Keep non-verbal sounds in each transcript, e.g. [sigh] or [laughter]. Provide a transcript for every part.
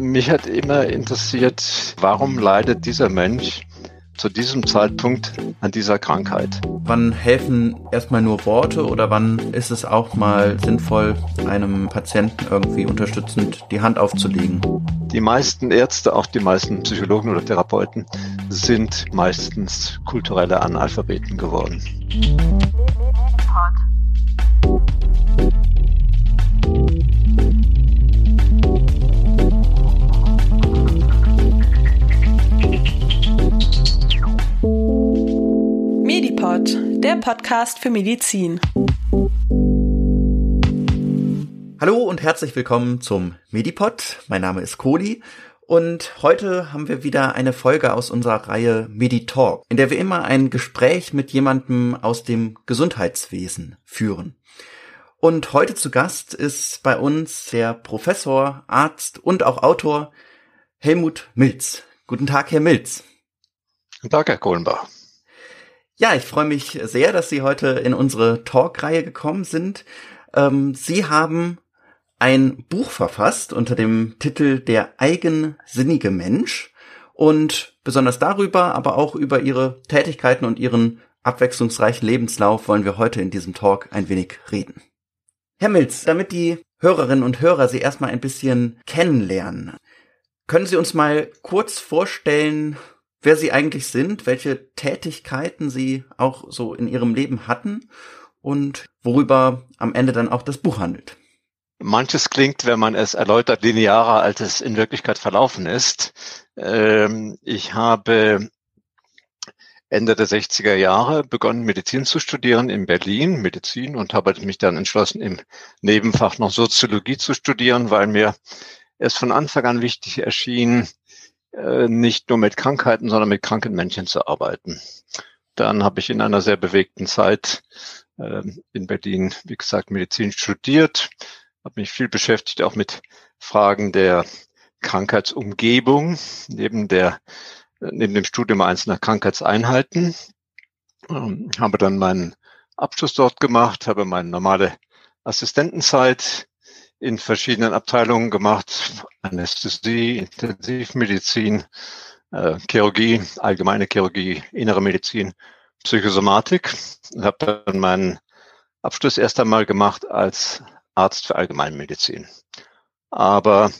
Mich hat immer interessiert, warum leidet dieser Mensch zu diesem Zeitpunkt an dieser Krankheit? Wann helfen erstmal nur Worte oder wann ist es auch mal sinnvoll, einem Patienten irgendwie unterstützend die Hand aufzulegen? Die meisten Ärzte, auch die meisten Psychologen oder Therapeuten, sind meistens kulturelle Analphabeten geworden. Medipod, der Podcast für Medizin. Hallo und herzlich willkommen zum Medipod. Mein Name ist Kohli und heute haben wir wieder eine Folge aus unserer Reihe Meditalk, in der wir immer ein Gespräch mit jemandem aus dem Gesundheitswesen führen. Und heute zu Gast ist bei uns der Professor, Arzt und auch Autor Helmut Milz. Guten Tag, Herr Milz. Guten Tag, Herr Kohlenbach. Ja, ich freue mich sehr, dass Sie heute in unsere Talk-Reihe gekommen sind. Ähm, Sie haben ein Buch verfasst unter dem Titel Der eigensinnige Mensch und besonders darüber, aber auch über ihre Tätigkeiten und ihren abwechslungsreichen Lebenslauf wollen wir heute in diesem Talk ein wenig reden. Herr Milz, damit die Hörerinnen und Hörer Sie erstmal ein bisschen kennenlernen, können Sie uns mal kurz vorstellen, wer Sie eigentlich sind, welche Tätigkeiten Sie auch so in Ihrem Leben hatten und worüber am Ende dann auch das Buch handelt? Manches klingt, wenn man es erläutert, linearer, als es in Wirklichkeit verlaufen ist. Ähm, ich habe Ende der 60er Jahre begonnen, Medizin zu studieren in Berlin, Medizin, und habe mich dann entschlossen, im Nebenfach noch Soziologie zu studieren, weil mir es von Anfang an wichtig erschien, nicht nur mit Krankheiten, sondern mit kranken Menschen zu arbeiten. Dann habe ich in einer sehr bewegten Zeit äh, in Berlin, wie gesagt, Medizin studiert, habe mich viel beschäftigt auch mit Fragen der Krankheitsumgebung neben der neben dem Studium einzelner Krankheitseinheiten. Ähm, habe dann meinen Abschluss dort gemacht, habe meine normale Assistentenzeit in verschiedenen Abteilungen gemacht, Anästhesie, Intensivmedizin, äh, Chirurgie, allgemeine Chirurgie, innere Medizin, Psychosomatik. Und habe dann meinen Abschluss erst einmal gemacht als Arzt für Allgemeinmedizin. Aber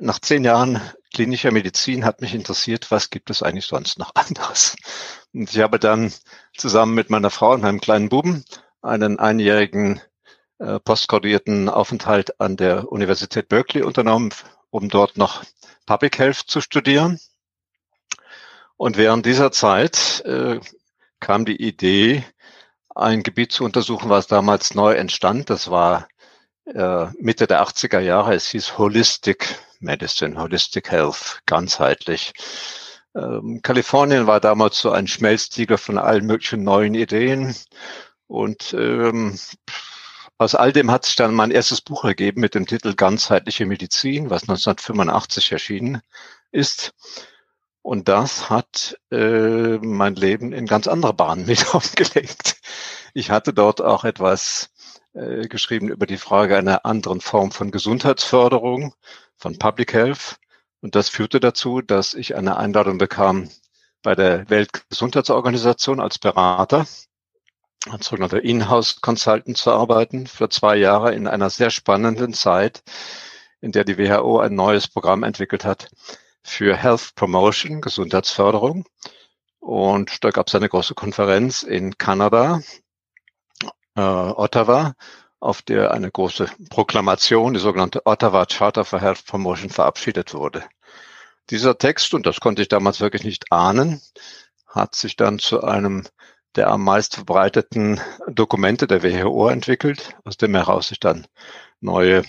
nach zehn Jahren klinischer Medizin hat mich interessiert, was gibt es eigentlich sonst noch [laughs] anderes? Und ich habe dann zusammen mit meiner Frau und meinem kleinen Buben einen einjährigen äh, postgraduierten Aufenthalt an der Universität Berkeley unternommen, um dort noch Public Health zu studieren. Und während dieser Zeit äh, kam die Idee, ein Gebiet zu untersuchen, was damals neu entstand. Das war äh, Mitte der 80er Jahre. Es hieß Holistic Medicine, Holistic Health, ganzheitlich. Ähm, Kalifornien war damals so ein Schmelztiegel von allen möglichen neuen Ideen. Und ähm, aus all dem hat sich dann mein erstes Buch ergeben mit dem Titel Ganzheitliche Medizin, was 1985 erschienen ist. Und das hat äh, mein Leben in ganz andere Bahnen [laughs] mit aufgelegt. Ich hatte dort auch etwas äh, geschrieben über die Frage einer anderen Form von Gesundheitsförderung, von Public Health. Und das führte dazu, dass ich eine Einladung bekam, bei der Weltgesundheitsorganisation als Berater, als sogenannter Inhouse Consultant zu arbeiten, für zwei Jahre in einer sehr spannenden Zeit, in der die WHO ein neues Programm entwickelt hat für Health Promotion, Gesundheitsförderung. Und da gab es eine große Konferenz in Kanada, äh, Ottawa, auf der eine große Proklamation, die sogenannte Ottawa Charter for Health Promotion, verabschiedet wurde. Dieser Text, und das konnte ich damals wirklich nicht ahnen, hat sich dann zu einem der am meist verbreiteten Dokumente der WHO entwickelt, aus dem heraus sich dann neue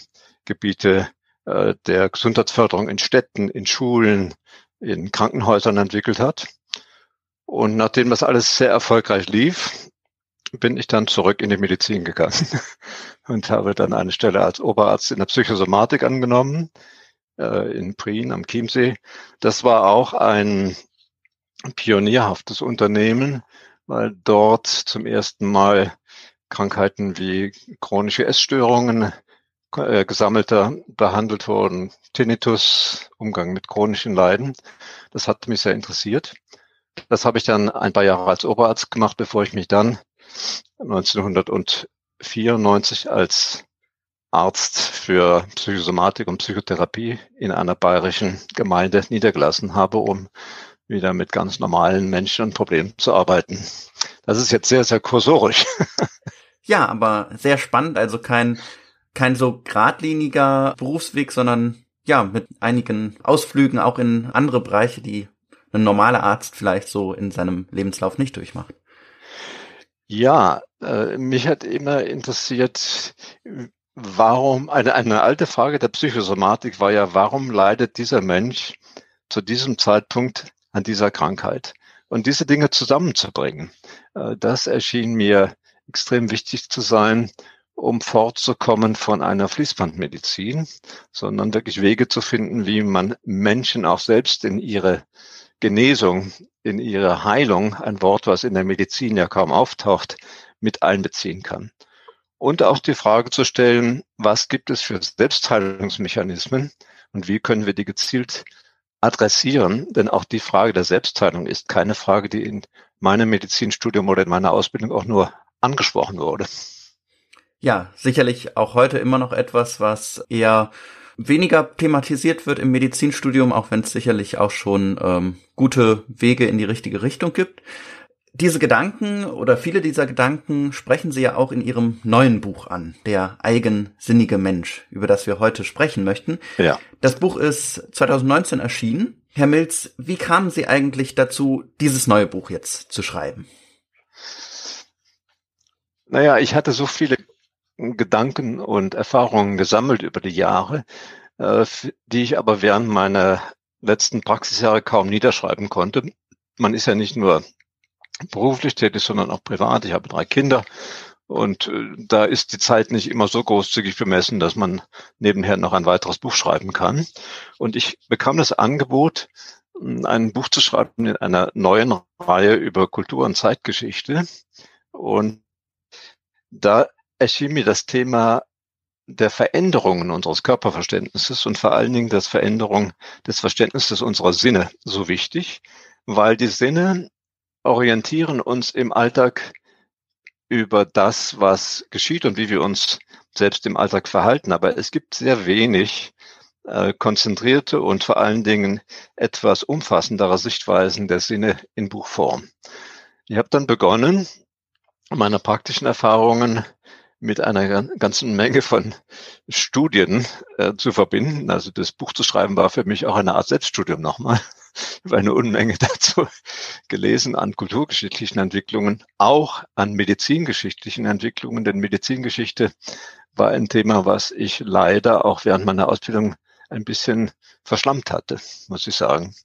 Gebiete äh, der Gesundheitsförderung in Städten, in Schulen, in Krankenhäusern entwickelt hat. Und nachdem das alles sehr erfolgreich lief, bin ich dann zurück in die Medizin gegangen [laughs] und habe dann eine Stelle als Oberarzt in der Psychosomatik angenommen, äh, in Prien am Chiemsee. Das war auch ein pionierhaftes Unternehmen, weil dort zum ersten Mal Krankheiten wie chronische Essstörungen äh, gesammelter behandelt worden. Tinnitus, Umgang mit chronischen Leiden. Das hat mich sehr interessiert. Das habe ich dann ein paar Jahre als Oberarzt gemacht, bevor ich mich dann 1994 als Arzt für Psychosomatik und Psychotherapie in einer bayerischen Gemeinde niedergelassen habe, um wieder mit ganz normalen Menschen und Problemen zu arbeiten. Das ist jetzt sehr, sehr kursorisch. [laughs] Ja, aber sehr spannend, also kein, kein so geradliniger Berufsweg, sondern ja, mit einigen Ausflügen auch in andere Bereiche, die ein normaler Arzt vielleicht so in seinem Lebenslauf nicht durchmacht. Ja, äh, mich hat immer interessiert, warum, eine, eine alte Frage der Psychosomatik war ja, warum leidet dieser Mensch zu diesem Zeitpunkt an dieser Krankheit? Und diese Dinge zusammenzubringen, äh, das erschien mir extrem wichtig zu sein, um fortzukommen von einer Fließbandmedizin, sondern wirklich Wege zu finden, wie man Menschen auch selbst in ihre Genesung, in ihre Heilung, ein Wort, was in der Medizin ja kaum auftaucht, mit einbeziehen kann. Und auch die Frage zu stellen, was gibt es für Selbstheilungsmechanismen und wie können wir die gezielt adressieren? Denn auch die Frage der Selbstheilung ist keine Frage, die in meinem Medizinstudium oder in meiner Ausbildung auch nur angesprochen wurde. Ja, sicherlich auch heute immer noch etwas, was eher weniger thematisiert wird im Medizinstudium, auch wenn es sicherlich auch schon ähm, gute Wege in die richtige Richtung gibt. Diese Gedanken oder viele dieser Gedanken sprechen Sie ja auch in Ihrem neuen Buch an, der eigensinnige Mensch, über das wir heute sprechen möchten. Ja. Das Buch ist 2019 erschienen. Herr Milz, wie kamen Sie eigentlich dazu, dieses neue Buch jetzt zu schreiben? Naja, ich hatte so viele Gedanken und Erfahrungen gesammelt über die Jahre, äh, die ich aber während meiner letzten Praxisjahre kaum niederschreiben konnte. Man ist ja nicht nur beruflich tätig, sondern auch privat. Ich habe drei Kinder und äh, da ist die Zeit nicht immer so großzügig bemessen, dass man nebenher noch ein weiteres Buch schreiben kann. Und ich bekam das Angebot, ein Buch zu schreiben in einer neuen Reihe über Kultur und Zeitgeschichte. Und da erschien mir das Thema der Veränderungen unseres Körperverständnisses und vor allen Dingen das Veränderung des Verständnisses unserer Sinne so wichtig, weil die Sinne orientieren uns im Alltag über das, was geschieht und wie wir uns selbst im Alltag verhalten. Aber es gibt sehr wenig äh, konzentrierte und vor allen Dingen etwas umfassendere Sichtweisen der Sinne in Buchform. Ich habe dann begonnen, meine praktischen Erfahrungen mit einer ganzen Menge von Studien äh, zu verbinden. Also das Buch zu schreiben war für mich auch eine Art Selbststudium nochmal. [laughs] Habe eine Unmenge [laughs] dazu gelesen an kulturgeschichtlichen Entwicklungen, auch an medizingeschichtlichen Entwicklungen, denn Medizingeschichte war ein Thema, was ich leider auch während meiner Ausbildung ein bisschen verschlammt hatte, muss ich sagen.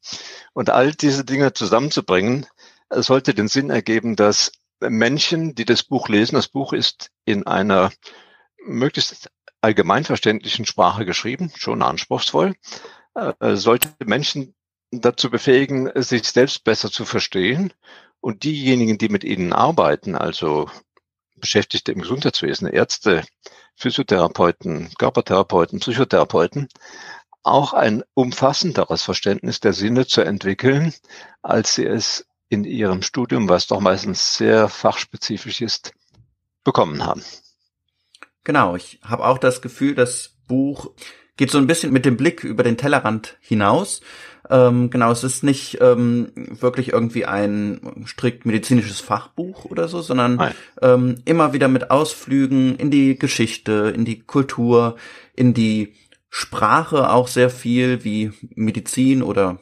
Und all diese Dinge zusammenzubringen, sollte den Sinn ergeben, dass Menschen, die das Buch lesen, das Buch ist in einer möglichst allgemeinverständlichen Sprache geschrieben, schon anspruchsvoll, äh, sollte Menschen dazu befähigen, sich selbst besser zu verstehen und diejenigen, die mit ihnen arbeiten, also Beschäftigte im Gesundheitswesen, Ärzte, Physiotherapeuten, Körpertherapeuten, Psychotherapeuten, auch ein umfassenderes Verständnis der Sinne zu entwickeln, als sie es in ihrem Studium, was doch meistens sehr fachspezifisch ist, bekommen haben. Genau, ich habe auch das Gefühl, das Buch geht so ein bisschen mit dem Blick über den Tellerrand hinaus. Ähm, genau, es ist nicht ähm, wirklich irgendwie ein strikt medizinisches Fachbuch oder so, sondern ähm, immer wieder mit Ausflügen in die Geschichte, in die Kultur, in die Sprache auch sehr viel, wie Medizin oder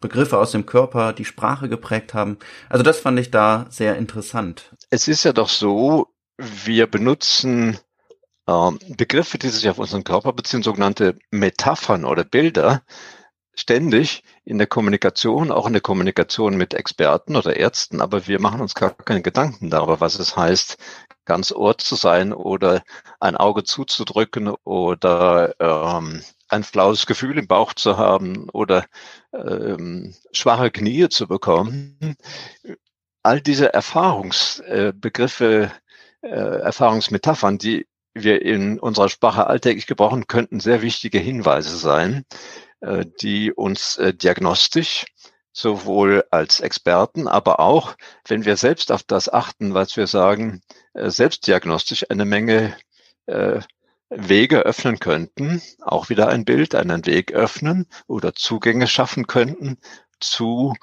Begriffe aus dem Körper die Sprache geprägt haben. Also das fand ich da sehr interessant. Es ist ja doch so, wir benutzen ähm, Begriffe, die sich auf unseren Körper beziehen, sogenannte Metaphern oder Bilder, ständig in der Kommunikation, auch in der Kommunikation mit Experten oder Ärzten, aber wir machen uns gar keine Gedanken darüber, was es heißt, ganz Ohr zu sein oder ein Auge zuzudrücken oder ähm, ein flaues Gefühl im Bauch zu haben oder ähm, schwache Knie zu bekommen. All diese Erfahrungsbegriffe, äh, Erfahrungsmetaphern, die wir in unserer Sprache alltäglich gebrauchen, könnten sehr wichtige Hinweise sein, die uns äh, diagnostisch sowohl als Experten, aber auch, wenn wir selbst auf das achten, was wir sagen, äh, selbstdiagnostisch eine Menge äh, Wege öffnen könnten, auch wieder ein Bild, einen Weg öffnen oder Zugänge schaffen könnten zu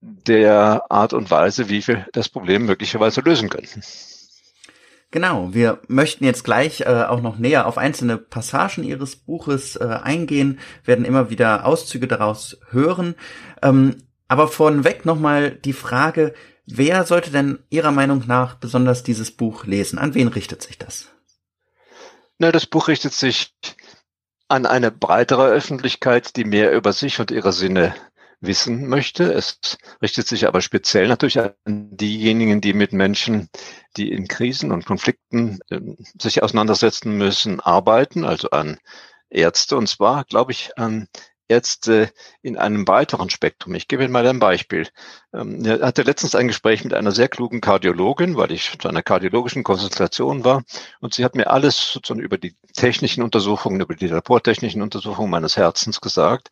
der Art und Weise, wie wir das Problem möglicherweise lösen könnten. Genau, wir möchten jetzt gleich äh, auch noch näher auf einzelne Passagen Ihres Buches äh, eingehen, werden immer wieder Auszüge daraus hören. Ähm, aber vorneweg nochmal die Frage, wer sollte denn Ihrer Meinung nach besonders dieses Buch lesen? An wen richtet sich das? Na, das Buch richtet sich an eine breitere Öffentlichkeit, die mehr über sich und ihre Sinne wissen möchte. Es richtet sich aber speziell natürlich an diejenigen, die mit Menschen, die in Krisen und Konflikten äh, sich auseinandersetzen müssen, arbeiten, also an Ärzte. Und zwar, glaube ich, an Ärzte in einem weiteren Spektrum. Ich gebe Ihnen mal ein Beispiel. Ähm, ich hatte letztens ein Gespräch mit einer sehr klugen Kardiologin, weil ich zu einer kardiologischen Konsultation war. Und sie hat mir alles sozusagen über die technischen Untersuchungen, über die labortechnischen Untersuchungen meines Herzens gesagt.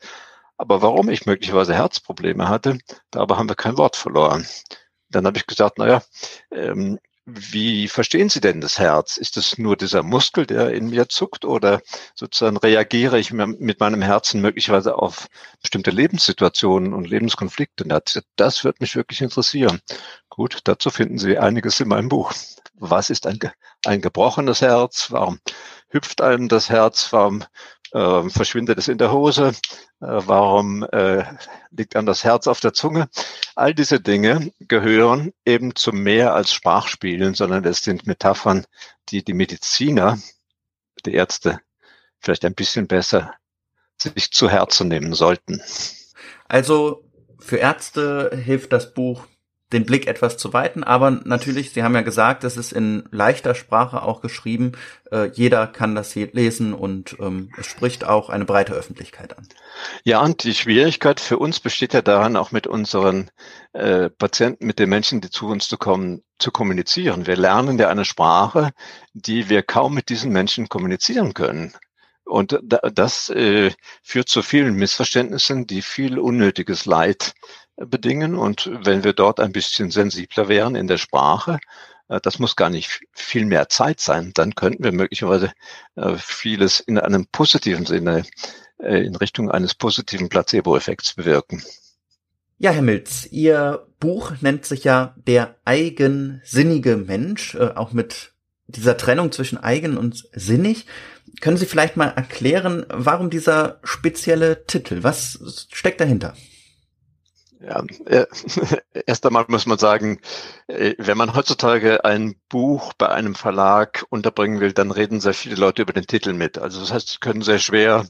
Aber warum ich möglicherweise Herzprobleme hatte, darüber haben wir kein Wort verloren. Dann habe ich gesagt, naja, ähm, wie verstehen Sie denn das Herz? Ist es nur dieser Muskel, der in mir zuckt oder sozusagen reagiere ich mit meinem Herzen möglicherweise auf bestimmte Lebenssituationen und Lebenskonflikte? Das wird mich wirklich interessieren. Gut, dazu finden Sie einiges in meinem Buch. Was ist ein, ein gebrochenes Herz? Warum hüpft einem das Herz? Warum äh, verschwindet es in der Hose? Äh, warum äh, liegt einem das Herz auf der Zunge? All diese Dinge gehören eben zu mehr als Sprachspielen, sondern es sind Metaphern, die die Mediziner, die Ärzte vielleicht ein bisschen besser sich zu Herzen nehmen sollten. Also für Ärzte hilft das Buch den Blick etwas zu weiten. Aber natürlich, Sie haben ja gesagt, es ist in leichter Sprache auch geschrieben. Äh, jeder kann das lesen und ähm, es spricht auch eine breite Öffentlichkeit an. Ja, und die Schwierigkeit für uns besteht ja daran, auch mit unseren äh, Patienten, mit den Menschen, die zu uns zu kommen, zu kommunizieren. Wir lernen ja eine Sprache, die wir kaum mit diesen Menschen kommunizieren können. Und das äh, führt zu vielen Missverständnissen, die viel unnötiges Leid bedingen. Und wenn wir dort ein bisschen sensibler wären in der Sprache, äh, das muss gar nicht viel mehr Zeit sein, dann könnten wir möglicherweise äh, vieles in einem positiven Sinne, äh, in Richtung eines positiven Placebo-Effekts bewirken. Ja, Herr Milz, Ihr Buch nennt sich ja Der eigensinnige Mensch, auch mit dieser Trennung zwischen eigen und sinnig. Können Sie vielleicht mal erklären, warum dieser spezielle Titel? Was steckt dahinter? Ja, äh, [laughs] erst einmal muss man sagen, äh, wenn man heutzutage ein Buch bei einem Verlag unterbringen will, dann reden sehr viele Leute über den Titel mit. Also das heißt, sie können sehr schwer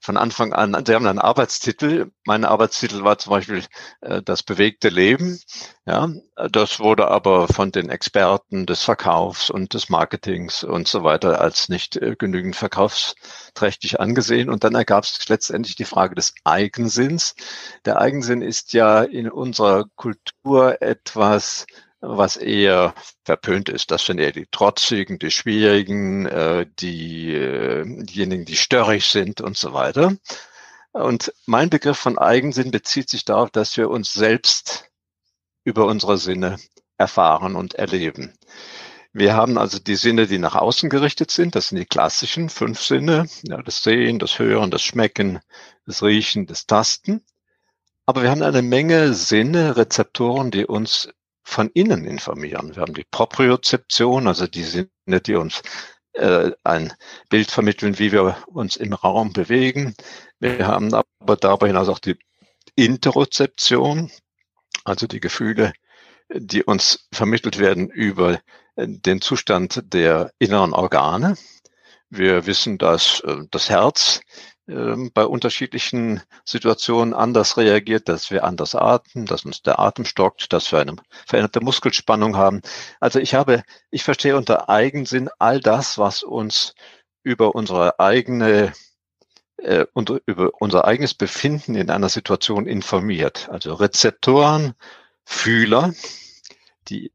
von Anfang an, sie haben einen Arbeitstitel. Mein Arbeitstitel war zum Beispiel äh, Das bewegte Leben. Ja, das wurde aber von den Experten des Verkaufs und des Marketings und so weiter als nicht genügend verkaufsträchtig angesehen. Und dann ergab es letztendlich die Frage des Eigensinns. Der Eigensinn ist ja in unserer Kultur etwas, was eher verpönt ist. Das sind eher die Trotzigen, die Schwierigen, äh, die, äh, diejenigen, die störrig sind und so weiter. Und mein Begriff von Eigensinn bezieht sich darauf, dass wir uns selbst über unsere Sinne erfahren und erleben. Wir haben also die Sinne, die nach außen gerichtet sind. Das sind die klassischen fünf Sinne. Ja, das Sehen, das Hören, das Schmecken, das Riechen, das Tasten. Aber wir haben eine Menge Sinne, Rezeptoren, die uns von innen informieren. Wir haben die Propriozeption, also die Sinne, die uns äh, ein Bild vermitteln, wie wir uns im Raum bewegen. Wir haben aber darüber hinaus auch die Interozeption, also die Gefühle, die uns vermittelt werden über den Zustand der inneren Organe. Wir wissen, dass äh, das Herz bei unterschiedlichen Situationen anders reagiert, dass wir anders atmen, dass uns der Atem stockt, dass wir eine veränderte Muskelspannung haben. Also ich habe, ich verstehe unter Eigensinn all das, was uns über unsere eigene äh, und über unser eigenes Befinden in einer Situation informiert. Also Rezeptoren, Fühler, die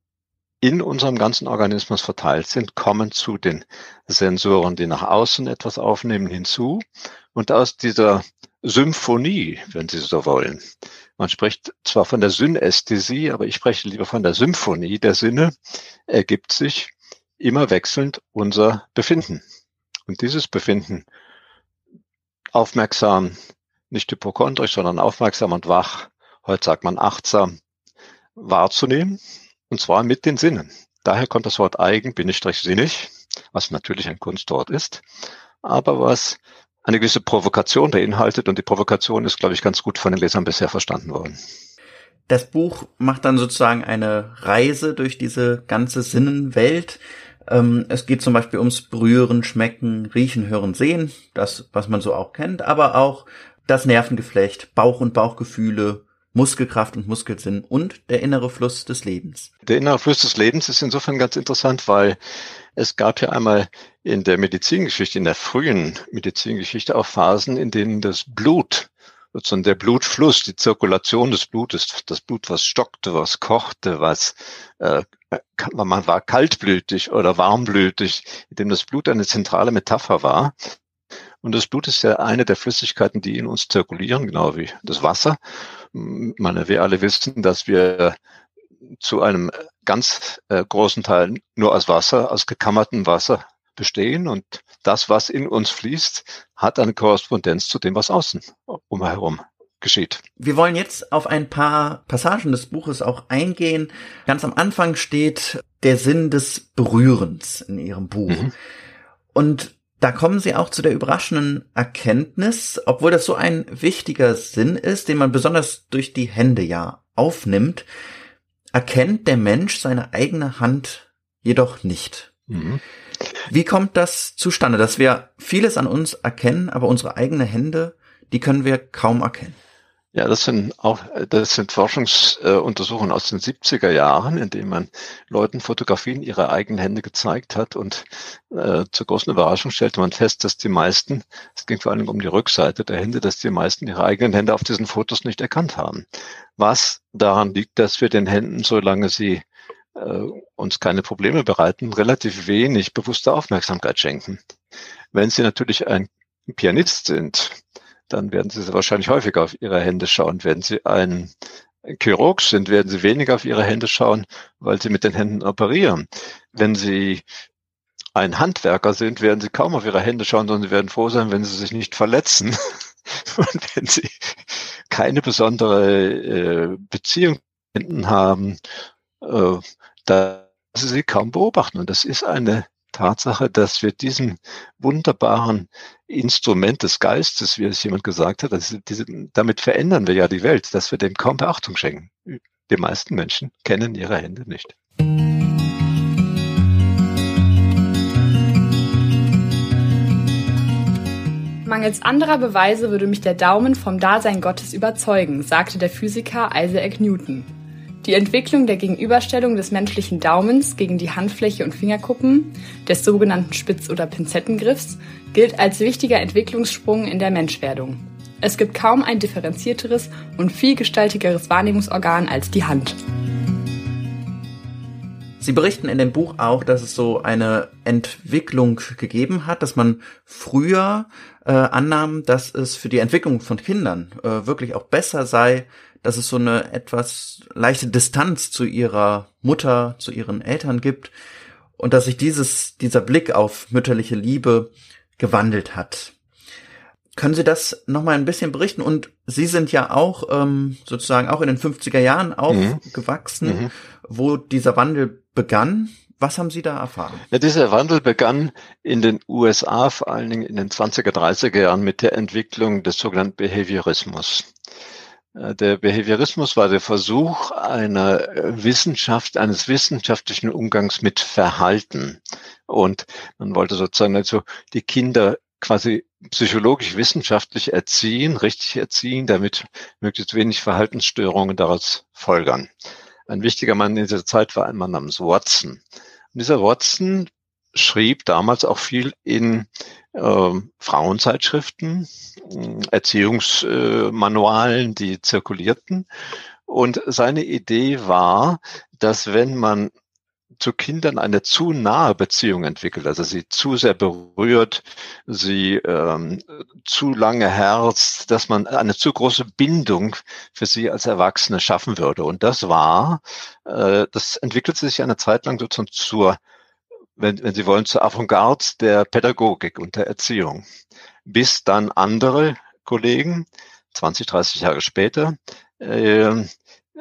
in unserem ganzen Organismus verteilt sind, kommen zu den Sensoren, die nach außen etwas aufnehmen, hinzu. Und aus dieser Symphonie, wenn Sie so wollen, man spricht zwar von der Synästhesie, aber ich spreche lieber von der Symphonie der Sinne, ergibt sich immer wechselnd unser Befinden. Und dieses Befinden aufmerksam, nicht hypochondrisch, sondern aufmerksam und wach, heute sagt man achtsam, wahrzunehmen, und zwar mit den Sinnen. Daher kommt das Wort eigen, bindestrich sinnig, was natürlich ein Kunstwort ist, aber was eine gewisse Provokation beinhaltet und die Provokation ist, glaube ich, ganz gut von den Lesern bisher verstanden worden. Das Buch macht dann sozusagen eine Reise durch diese ganze Sinnenwelt. Ähm, es geht zum Beispiel ums Berühren, Schmecken, Riechen, Hören, Sehen, das, was man so auch kennt, aber auch das Nervengeflecht, Bauch- und Bauchgefühle, Muskelkraft und Muskelsinn und der innere Fluss des Lebens. Der innere Fluss des Lebens ist insofern ganz interessant, weil es gab ja einmal in der Medizingeschichte, in der frühen Medizingeschichte auch Phasen, in denen das Blut, sozusagen der Blutfluss, die Zirkulation des Blutes, das Blut, was stockte, was kochte, was äh, man war kaltblütig oder warmblütig, in dem das Blut eine zentrale Metapher war. Und das Blut ist ja eine der Flüssigkeiten, die in uns zirkulieren, genau wie das Wasser meine, wir alle wissen, dass wir zu einem ganz äh, großen Teil nur aus Wasser, aus gekammertem Wasser bestehen und das, was in uns fließt, hat eine Korrespondenz zu dem, was außen umherum geschieht. Wir wollen jetzt auf ein paar Passagen des Buches auch eingehen. Ganz am Anfang steht der Sinn des Berührens in Ihrem Buch. Mhm. Und da kommen sie auch zu der überraschenden Erkenntnis, obwohl das so ein wichtiger Sinn ist, den man besonders durch die Hände ja aufnimmt, erkennt der Mensch seine eigene Hand jedoch nicht. Mhm. Wie kommt das zustande, dass wir vieles an uns erkennen, aber unsere eigenen Hände, die können wir kaum erkennen? Ja, das sind auch, das sind Forschungsuntersuchungen aus den 70er Jahren, in denen man Leuten Fotografien ihrer eigenen Hände gezeigt hat und äh, zur großen Überraschung stellte man fest, dass die meisten, es ging vor allem um die Rückseite der Hände, dass die meisten ihre eigenen Hände auf diesen Fotos nicht erkannt haben. Was daran liegt, dass wir den Händen, solange sie äh, uns keine Probleme bereiten, relativ wenig bewusste Aufmerksamkeit schenken. Wenn Sie natürlich ein Pianist sind, dann werden Sie wahrscheinlich häufiger auf Ihre Hände schauen. Wenn Sie ein Chirurg sind, werden Sie weniger auf Ihre Hände schauen, weil Sie mit den Händen operieren. Wenn Sie ein Handwerker sind, werden Sie kaum auf Ihre Hände schauen, sondern Sie werden froh sein, wenn Sie sich nicht verletzen. [laughs] Und wenn Sie keine besondere äh, Beziehung haben, äh, da Sie sie kaum beobachten. Und das ist eine Tatsache, dass wir diesem wunderbaren Instrument des Geistes, wie es jemand gesagt hat, diese, damit verändern wir ja die Welt, dass wir dem kaum Beachtung schenken. Die meisten Menschen kennen ihre Hände nicht. Mangels anderer Beweise würde mich der Daumen vom Dasein Gottes überzeugen, sagte der Physiker Isaac Newton. Die Entwicklung der Gegenüberstellung des menschlichen Daumens gegen die Handfläche und Fingerkuppen, des sogenannten Spitz- oder Pinzettengriffs, gilt als wichtiger Entwicklungssprung in der Menschwerdung. Es gibt kaum ein differenzierteres und vielgestaltigeres Wahrnehmungsorgan als die Hand. Sie berichten in dem Buch auch, dass es so eine Entwicklung gegeben hat, dass man früher äh, annahm, dass es für die Entwicklung von Kindern äh, wirklich auch besser sei, dass es so eine etwas leichte Distanz zu ihrer Mutter, zu ihren Eltern gibt und dass sich dieses, dieser Blick auf mütterliche Liebe gewandelt hat. Können Sie das nochmal ein bisschen berichten? Und Sie sind ja auch ähm, sozusagen auch in den 50er Jahren aufgewachsen, mhm. wo dieser Wandel begann. Was haben Sie da erfahren? Ja, dieser Wandel begann in den USA, vor allen Dingen in den 20er, 30er Jahren mit der Entwicklung des sogenannten Behaviorismus. Äh, der Behaviorismus war der Versuch einer äh, Wissenschaft, eines wissenschaftlichen Umgangs mit Verhalten. Und man wollte sozusagen also die Kinder quasi psychologisch wissenschaftlich erziehen, richtig erziehen, damit möglichst wenig Verhaltensstörungen daraus folgern. Ein wichtiger Mann in dieser Zeit war ein Mann namens Watson. Und dieser Watson schrieb damals auch viel in äh, Frauenzeitschriften, Erziehungsmanualen, die zirkulierten. Und seine Idee war, dass wenn man zu Kindern eine zu nahe Beziehung entwickelt, also sie zu sehr berührt, sie ähm, zu lange herzt, dass man eine zu große Bindung für sie als Erwachsene schaffen würde. Und das war, äh, das entwickelte sich eine Zeit lang sozusagen zur, wenn, wenn Sie wollen, zur Avantgarde der Pädagogik und der Erziehung. Bis dann andere Kollegen, 20, 30 Jahre später, äh,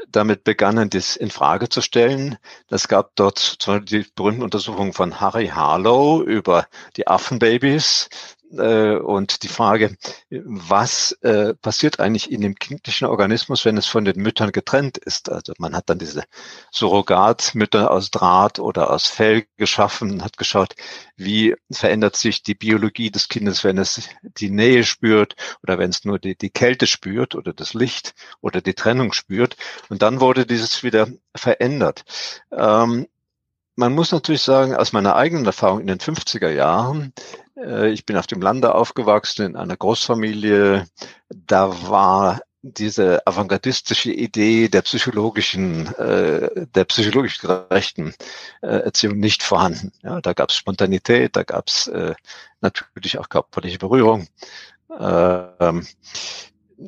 damit begannen, das in Frage zu stellen. Es gab dort zum Beispiel die berühmten Untersuchungen von Harry Harlow über die Affenbabys, und die Frage, was äh, passiert eigentlich in dem kindlichen Organismus, wenn es von den Müttern getrennt ist? Also man hat dann diese Surrogatmütter aus Draht oder aus Fell geschaffen, hat geschaut, wie verändert sich die Biologie des Kindes, wenn es die Nähe spürt oder wenn es nur die, die Kälte spürt oder das Licht oder die Trennung spürt. Und dann wurde dieses wieder verändert. Ähm, man muss natürlich sagen, aus meiner eigenen Erfahrung in den 50er Jahren, äh, ich bin auf dem Lande aufgewachsen in einer Großfamilie. Da war diese avantgardistische Idee der psychologischen, äh, der psychologisch gerechten äh, Erziehung nicht vorhanden. Ja, da gab es Spontanität, da gab es äh, natürlich auch körperliche Berührung. Ähm,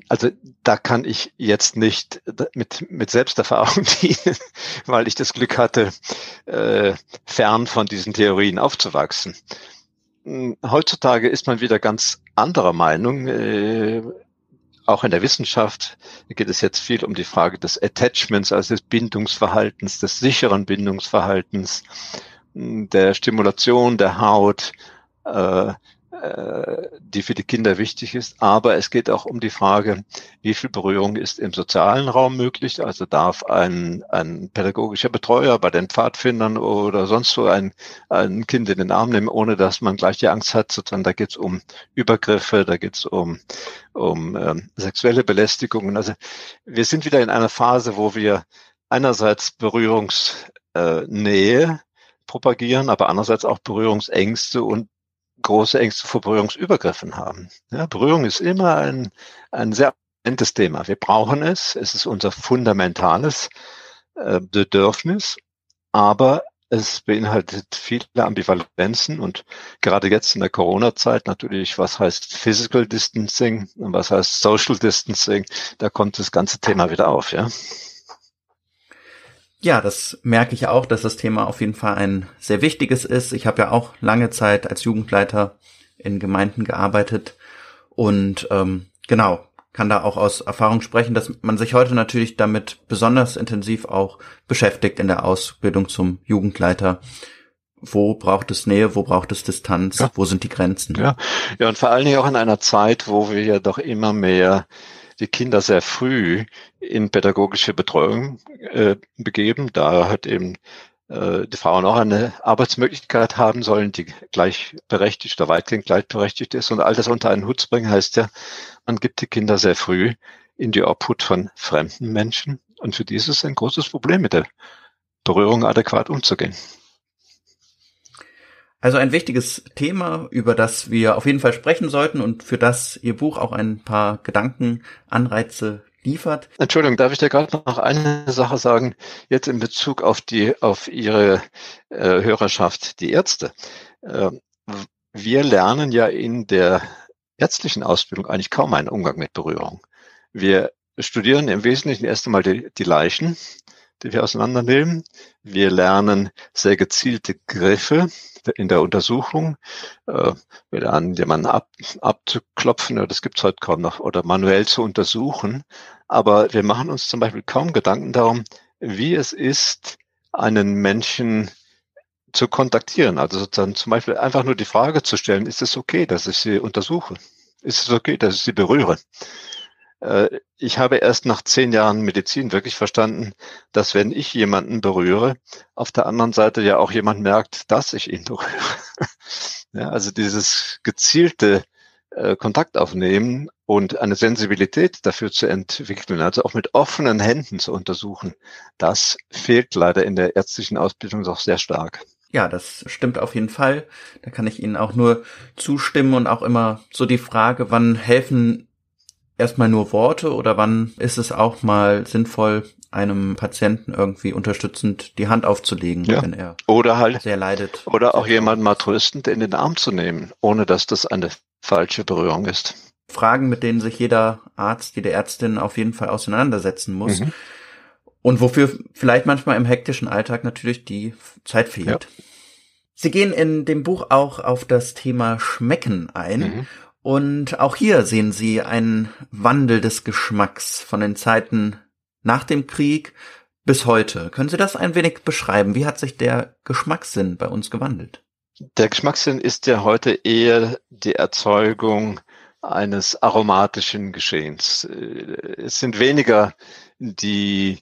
also da kann ich jetzt nicht mit, mit Selbsterfahrung [laughs] dienen, weil ich das Glück hatte, äh, fern von diesen Theorien aufzuwachsen. Hm, heutzutage ist man wieder ganz anderer Meinung. Äh, auch in der Wissenschaft geht es jetzt viel um die Frage des Attachments, also des Bindungsverhaltens, des sicheren Bindungsverhaltens, hm, der Stimulation der Haut, äh, die für die Kinder wichtig ist. Aber es geht auch um die Frage, wie viel Berührung ist im sozialen Raum möglich? Also darf ein, ein pädagogischer Betreuer bei den Pfadfindern oder sonst so ein, ein Kind in den Arm nehmen, ohne dass man gleich die Angst hat, sozusagen da geht es um Übergriffe, da geht es um, um ähm, sexuelle Belästigungen. Also wir sind wieder in einer Phase, wo wir einerseits Berührungsnähe äh, propagieren, aber andererseits auch Berührungsängste und große Ängste vor Berührungsübergriffen haben. Ja, Berührung ist immer ein, ein sehr ambivalentes Thema. Wir brauchen es. Es ist unser fundamentales äh, Bedürfnis, aber es beinhaltet viele Ambivalenzen und gerade jetzt in der Corona-Zeit natürlich, was heißt Physical Distancing und was heißt Social Distancing, da kommt das ganze Thema wieder auf, ja. Ja, das merke ich auch, dass das Thema auf jeden Fall ein sehr wichtiges ist. Ich habe ja auch lange Zeit als Jugendleiter in Gemeinden gearbeitet und ähm, genau, kann da auch aus Erfahrung sprechen, dass man sich heute natürlich damit besonders intensiv auch beschäftigt in der Ausbildung zum Jugendleiter. Wo braucht es Nähe, wo braucht es Distanz, ja. wo sind die Grenzen? Ja. ja, und vor allen Dingen auch in einer Zeit, wo wir ja doch immer mehr die Kinder sehr früh in pädagogische Betreuung äh, begeben. Da hat eben äh, die Frauen auch eine Arbeitsmöglichkeit haben sollen, die gleichberechtigt oder weitgehend gleichberechtigt ist. Und all das unter einen Hut zu bringen, heißt ja, man gibt die Kinder sehr früh in die Obhut von fremden Menschen. Und für dieses ist ein großes Problem, mit der Berührung adäquat umzugehen. Also ein wichtiges Thema, über das wir auf jeden Fall sprechen sollten und für das Ihr Buch auch ein paar Gedankenanreize liefert. Entschuldigung, darf ich dir gerade noch eine Sache sagen, jetzt in Bezug auf die, auf Ihre äh, Hörerschaft, die Ärzte. Äh, wir lernen ja in der ärztlichen Ausbildung eigentlich kaum einen Umgang mit Berührung. Wir studieren im Wesentlichen erst einmal die, die Leichen, die wir auseinandernehmen. Wir lernen sehr gezielte Griffe in der Untersuchung, äh, wieder an jemanden ab, abzuklopfen, das gibt's heute kaum noch, oder manuell zu untersuchen. Aber wir machen uns zum Beispiel kaum Gedanken darum, wie es ist, einen Menschen zu kontaktieren. Also sozusagen zum Beispiel einfach nur die Frage zu stellen, ist es okay, dass ich sie untersuche? Ist es okay, dass ich sie berühre? Äh, ich habe erst nach zehn Jahren Medizin wirklich verstanden, dass wenn ich jemanden berühre, auf der anderen Seite ja auch jemand merkt, dass ich ihn [laughs] berühre. ja, also dieses gezielte äh, Kontakt aufnehmen und eine Sensibilität dafür zu entwickeln, also auch mit offenen Händen zu untersuchen, das fehlt leider in der ärztlichen Ausbildung doch sehr stark. Ja, das stimmt auf jeden Fall. Da kann ich Ihnen auch nur zustimmen und auch immer so die Frage, wann helfen erstmal nur Worte oder wann ist es auch mal sinnvoll, einem Patienten irgendwie unterstützend die Hand aufzulegen, ja. wenn er oder halt, sehr leidet. Oder auch jemanden mal tröstend in den Arm zu nehmen, ohne dass das eine falsche Berührung ist. Fragen, mit denen sich jeder Arzt, jede Ärztin auf jeden Fall auseinandersetzen muss. Mhm. Und wofür vielleicht manchmal im hektischen Alltag natürlich die Zeit fehlt. Ja. Sie gehen in dem Buch auch auf das Thema Schmecken ein. Mhm. Und auch hier sehen Sie einen Wandel des Geschmacks von den Zeiten nach dem Krieg bis heute. Können Sie das ein wenig beschreiben? Wie hat sich der Geschmackssinn bei uns gewandelt? Der Geschmackssinn ist ja heute eher die Erzeugung eines aromatischen Geschehens. Es sind weniger die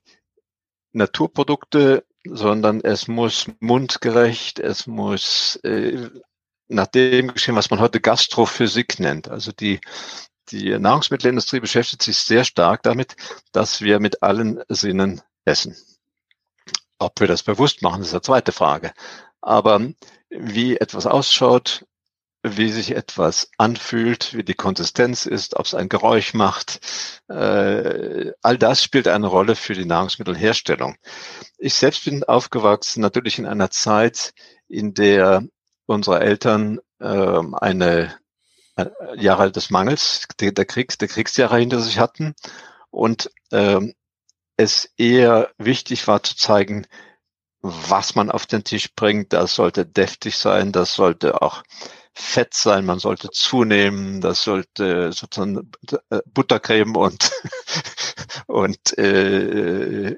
Naturprodukte, sondern es muss mundgerecht, es muss äh, nach dem geschehen, was man heute Gastrophysik nennt. Also die, die Nahrungsmittelindustrie beschäftigt sich sehr stark damit, dass wir mit allen Sinnen essen. Ob wir das bewusst machen, ist eine zweite Frage. Aber wie etwas ausschaut, wie sich etwas anfühlt, wie die Konsistenz ist, ob es ein Geräusch macht. Äh, all das spielt eine Rolle für die Nahrungsmittelherstellung. Ich selbst bin aufgewachsen natürlich in einer Zeit, in der unsere Eltern äh, eine äh, Jahre des Mangels, der, der Kriegs, der Kriegsjahre hinter sich hatten und ähm, es eher wichtig war zu zeigen, was man auf den Tisch bringt. Das sollte deftig sein, das sollte auch fett sein, man sollte zunehmen, das sollte sozusagen äh, Buttercreme und [laughs] und äh,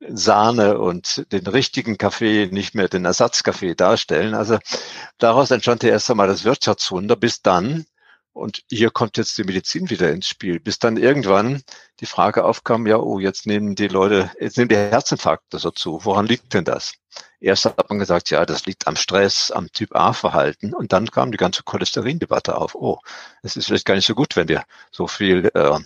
Sahne und den richtigen Kaffee, nicht mehr den Ersatzkaffee darstellen. Also daraus entstand ja erst einmal das Wirtschaftswunder, bis dann und hier kommt jetzt die Medizin wieder ins Spiel, bis dann irgendwann die Frage aufkam, ja, oh, jetzt nehmen die Leute, jetzt nehmen die Herzinfarkte so zu. Woran liegt denn das? Erst hat man gesagt, ja, das liegt am Stress, am Typ A-Verhalten. Und dann kam die ganze Cholesterindebatte auf. Oh, es ist vielleicht gar nicht so gut, wenn wir so viel äh,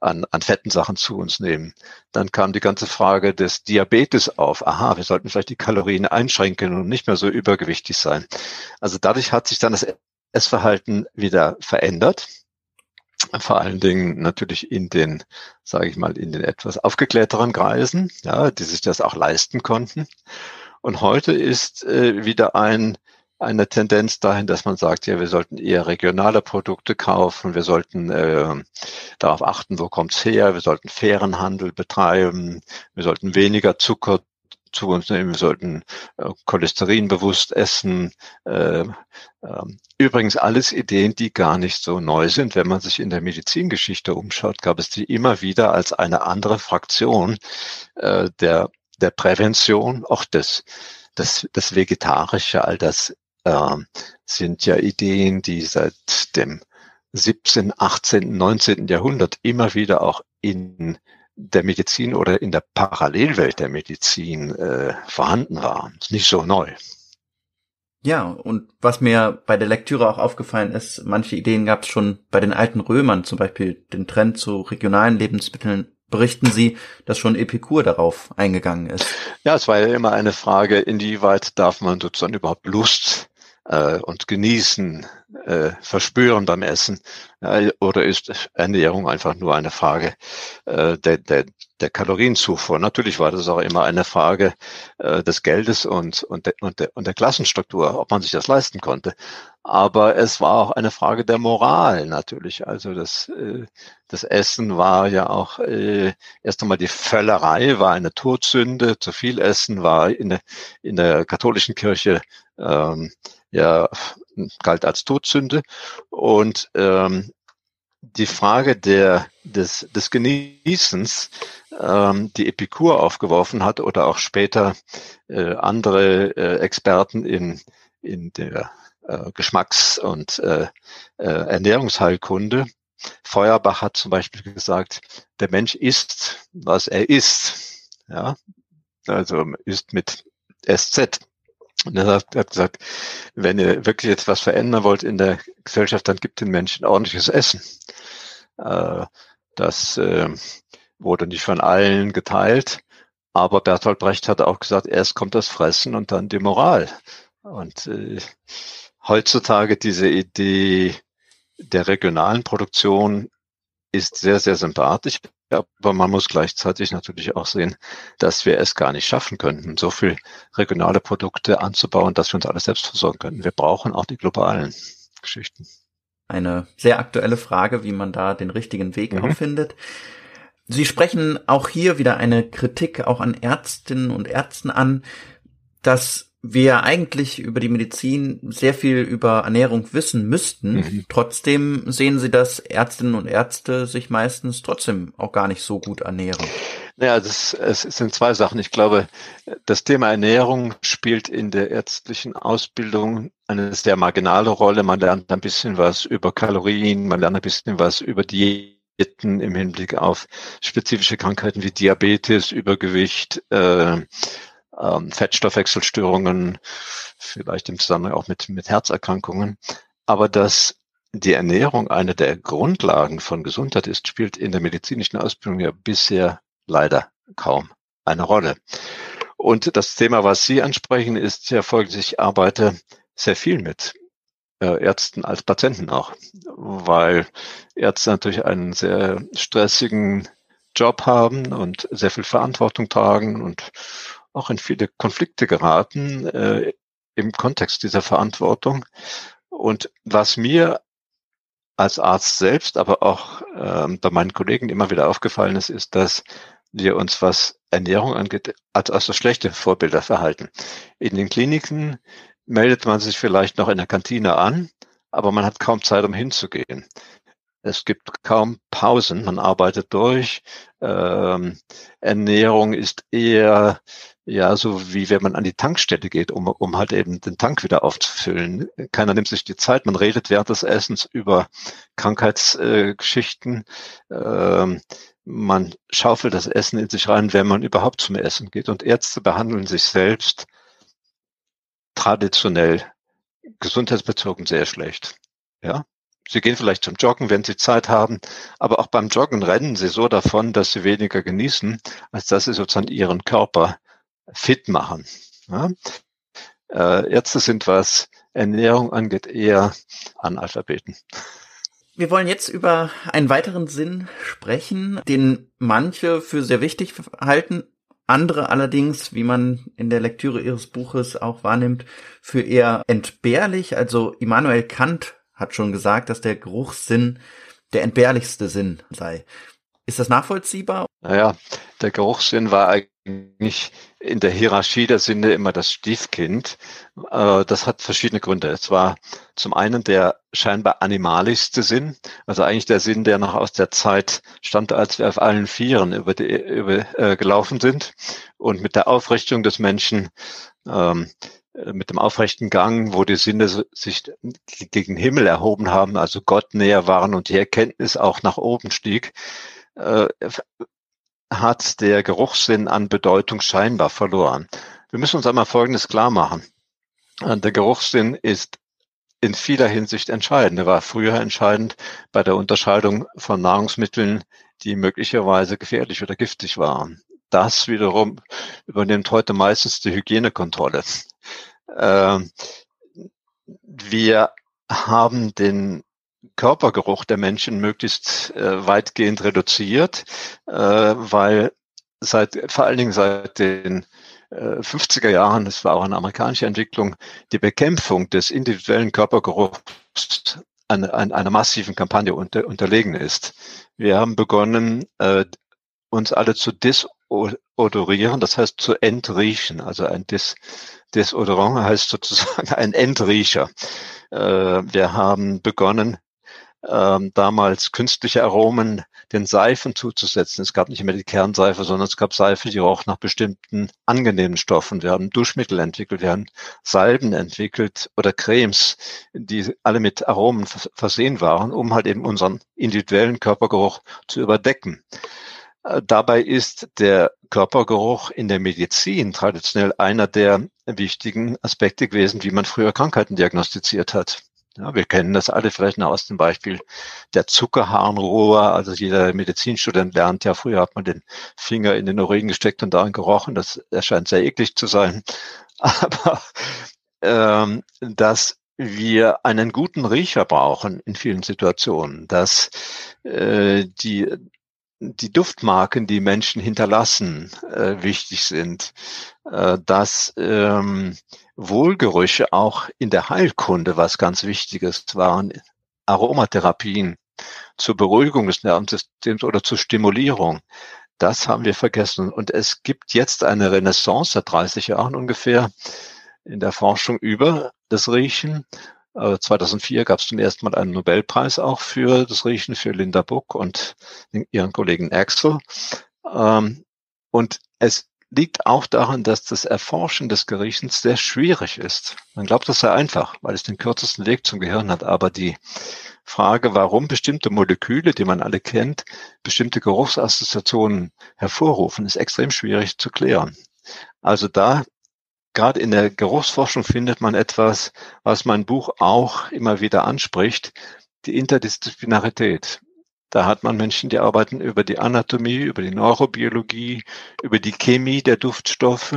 an, an fetten Sachen zu uns nehmen. Dann kam die ganze Frage des Diabetes auf. Aha, wir sollten vielleicht die Kalorien einschränken und nicht mehr so übergewichtig sein. Also dadurch hat sich dann das Essverhalten wieder verändert. Vor allen Dingen natürlich in den, sage ich mal, in den etwas aufgeklärteren Kreisen, ja, die sich das auch leisten konnten. Und heute ist äh, wieder ein eine Tendenz dahin, dass man sagt, ja, wir sollten eher regionale Produkte kaufen, wir sollten äh, darauf achten, wo kommt's her, wir sollten fairen Handel betreiben, wir sollten weniger Zucker zu uns nehmen. Wir sollten äh, Cholesterin bewusst essen. Äh, äh, übrigens alles Ideen, die gar nicht so neu sind. Wenn man sich in der Medizingeschichte umschaut, gab es die immer wieder als eine andere Fraktion äh, der, der Prävention, auch des, das, das Vegetarische, all das äh, sind ja Ideen, die seit dem 17., 18., 19. Jahrhundert immer wieder auch in der Medizin oder in der Parallelwelt der Medizin äh, vorhanden war. Ist nicht so neu. Ja, und was mir bei der Lektüre auch aufgefallen ist, manche Ideen gab es schon bei den alten Römern, zum Beispiel den Trend zu regionalen Lebensmitteln. Berichten Sie, dass schon Epikur darauf eingegangen ist? Ja, es war ja immer eine Frage, inwieweit darf man sozusagen überhaupt Lust äh, und genießen, äh, verspüren beim Essen? Äh, oder ist Ernährung einfach nur eine Frage äh, der, der, der Kalorienzufuhr? Natürlich war das auch immer eine Frage äh, des Geldes und, und, de, und, de, und der Klassenstruktur, ob man sich das leisten konnte. Aber es war auch eine Frage der Moral natürlich. Also das, äh, das Essen war ja auch äh, erst einmal die Völlerei war eine Todsünde. Zu viel Essen war in der, in der katholischen Kirche ähm, ja galt als Todsünde. Und ähm, die Frage der, des, des Genießens, ähm, die Epikur aufgeworfen hat oder auch später äh, andere äh, Experten in, in der äh, Geschmacks- und äh, äh, Ernährungsheilkunde. Feuerbach hat zum Beispiel gesagt, der Mensch isst, was er isst. Ja, also isst mit SZ. Und er hat, hat gesagt, wenn ihr wirklich jetzt was verändern wollt in der Gesellschaft, dann gibt den Menschen ordentliches Essen. Äh, das äh, wurde nicht von allen geteilt, aber Bertolt Brecht hat auch gesagt, erst kommt das Fressen und dann die Moral. Und äh, heutzutage diese Idee der regionalen Produktion ist sehr, sehr sympathisch. Aber man muss gleichzeitig natürlich auch sehen, dass wir es gar nicht schaffen könnten, so viel regionale Produkte anzubauen, dass wir uns alles selbst versorgen könnten. Wir brauchen auch die globalen Geschichten. Eine sehr aktuelle Frage, wie man da den richtigen Weg mhm. auch findet. Sie sprechen auch hier wieder eine Kritik auch an Ärztinnen und Ärzten an, dass wir eigentlich über die Medizin sehr viel über Ernährung wissen müssten. Mhm. Trotzdem sehen Sie, dass Ärztinnen und Ärzte sich meistens trotzdem auch gar nicht so gut ernähren. Naja, das, es sind zwei Sachen. Ich glaube, das Thema Ernährung spielt in der ärztlichen Ausbildung eine sehr marginale Rolle. Man lernt ein bisschen was über Kalorien, man lernt ein bisschen was über Diäten im Hinblick auf spezifische Krankheiten wie Diabetes, Übergewicht, äh, ähm, Fettstoffwechselstörungen, vielleicht im Zusammenhang auch mit, mit Herzerkrankungen. Aber dass die Ernährung eine der Grundlagen von Gesundheit ist, spielt in der medizinischen Ausbildung ja bisher leider kaum eine Rolle. Und das Thema, was Sie ansprechen, ist ja folgendes, ich arbeite sehr viel mit äh, Ärzten als Patienten auch, weil Ärzte natürlich einen sehr stressigen Job haben und sehr viel Verantwortung tragen und auch in viele Konflikte geraten äh, im Kontext dieser Verantwortung. Und was mir als Arzt selbst, aber auch ähm, bei meinen Kollegen immer wieder aufgefallen ist, ist, dass wir uns, was Ernährung angeht, als, als so schlechte Vorbilder verhalten. In den Kliniken meldet man sich vielleicht noch in der Kantine an, aber man hat kaum Zeit, um hinzugehen. Es gibt kaum Pausen, man arbeitet durch. Ähm, Ernährung ist eher ja so wie wenn man an die Tankstelle geht, um, um halt eben den Tank wieder aufzufüllen. Keiner nimmt sich die Zeit, man redet während des Essens über Krankheitsgeschichten. Äh, ähm, man schaufelt das Essen in sich rein, wenn man überhaupt zum Essen geht. Und Ärzte behandeln sich selbst traditionell gesundheitsbezogen sehr schlecht. Ja, Sie gehen vielleicht zum Joggen, wenn Sie Zeit haben, aber auch beim Joggen rennen Sie so davon, dass Sie weniger genießen, als dass Sie sozusagen Ihren Körper fit machen. Ja? Äh, Ärzte sind, was Ernährung angeht, eher Analphabeten. Wir wollen jetzt über einen weiteren Sinn sprechen, den manche für sehr wichtig halten, andere allerdings, wie man in der Lektüre ihres Buches auch wahrnimmt, für eher entbehrlich. Also Immanuel Kant hat schon gesagt, dass der Geruchssinn der entbehrlichste Sinn sei. Ist das nachvollziehbar? Naja, der Geruchssinn war eigentlich in der Hierarchie der Sinne immer das Stiefkind. Äh, das hat verschiedene Gründe. Es war zum einen der scheinbar animalischste Sinn, also eigentlich der Sinn, der noch aus der Zeit stammt, als wir auf allen Vieren über die, über, äh, gelaufen sind und mit der Aufrichtung des Menschen ähm, äh, mit dem aufrechten Gang, wo die Sinne sich gegen Himmel erhoben haben, also Gott näher waren und die Erkenntnis auch nach oben stieg, äh, hat der Geruchssinn an Bedeutung scheinbar verloren. Wir müssen uns einmal Folgendes klar machen. Äh, der Geruchssinn ist in vieler Hinsicht entscheidend. Er war früher entscheidend bei der Unterscheidung von Nahrungsmitteln, die möglicherweise gefährlich oder giftig waren. Das wiederum übernimmt heute meistens die Hygienekontrolle. Ähm, wir haben den Körpergeruch der Menschen möglichst äh, weitgehend reduziert, äh, weil seit vor allen Dingen seit den 50er Jahren, das war auch eine amerikanische Entwicklung, die Bekämpfung des individuellen Körpergeruchs einer, einer massiven Kampagne unter, unterlegen ist. Wir haben begonnen, äh, uns alle zu desodorieren, das heißt zu entriechen. Also ein Des Desodorant heißt sozusagen ein Entriecher. Äh, wir haben begonnen, ähm, damals künstliche Aromen den Seifen zuzusetzen. Es gab nicht mehr die Kernseife, sondern es gab Seife, die roch nach bestimmten angenehmen Stoffen. Wir haben Duschmittel entwickelt, wir haben Salben entwickelt oder Cremes, die alle mit Aromen versehen waren, um halt eben unseren individuellen Körpergeruch zu überdecken. Äh, dabei ist der Körpergeruch in der Medizin traditionell einer der wichtigen Aspekte gewesen, wie man früher Krankheiten diagnostiziert hat. Ja, wir kennen das alle vielleicht noch aus dem Beispiel der Zuckerharnrohr. Also jeder Medizinstudent lernt ja, früher hat man den Finger in den Urin gesteckt und darin gerochen. Das erscheint sehr eklig zu sein. [laughs] Aber ähm, dass wir einen guten Riecher brauchen in vielen Situationen, dass äh, die die Duftmarken, die Menschen hinterlassen, äh, wichtig sind, äh, dass ähm, Wohlgerüche auch in der Heilkunde was ganz Wichtiges waren, Aromatherapien zur Beruhigung des Nervensystems oder zur Stimulierung. Das haben wir vergessen. Und es gibt jetzt eine Renaissance seit 30 Jahren ungefähr in der Forschung über das Riechen. 2004 gab es zum ersten Mal einen Nobelpreis auch für das Riechen für Linda Buck und ihren Kollegen Axel. Ähm, und es liegt auch daran, dass das Erforschen des Geriechens sehr schwierig ist. Man glaubt, das sei einfach, weil es den kürzesten Weg zum Gehirn hat, aber die Frage, warum bestimmte Moleküle, die man alle kennt, bestimmte Geruchsassoziationen hervorrufen, ist extrem schwierig zu klären. Also da gerade in der Geruchsforschung findet man etwas, was mein Buch auch immer wieder anspricht, die Interdisziplinarität. Da hat man Menschen, die arbeiten über die Anatomie, über die Neurobiologie, über die Chemie der Duftstoffe,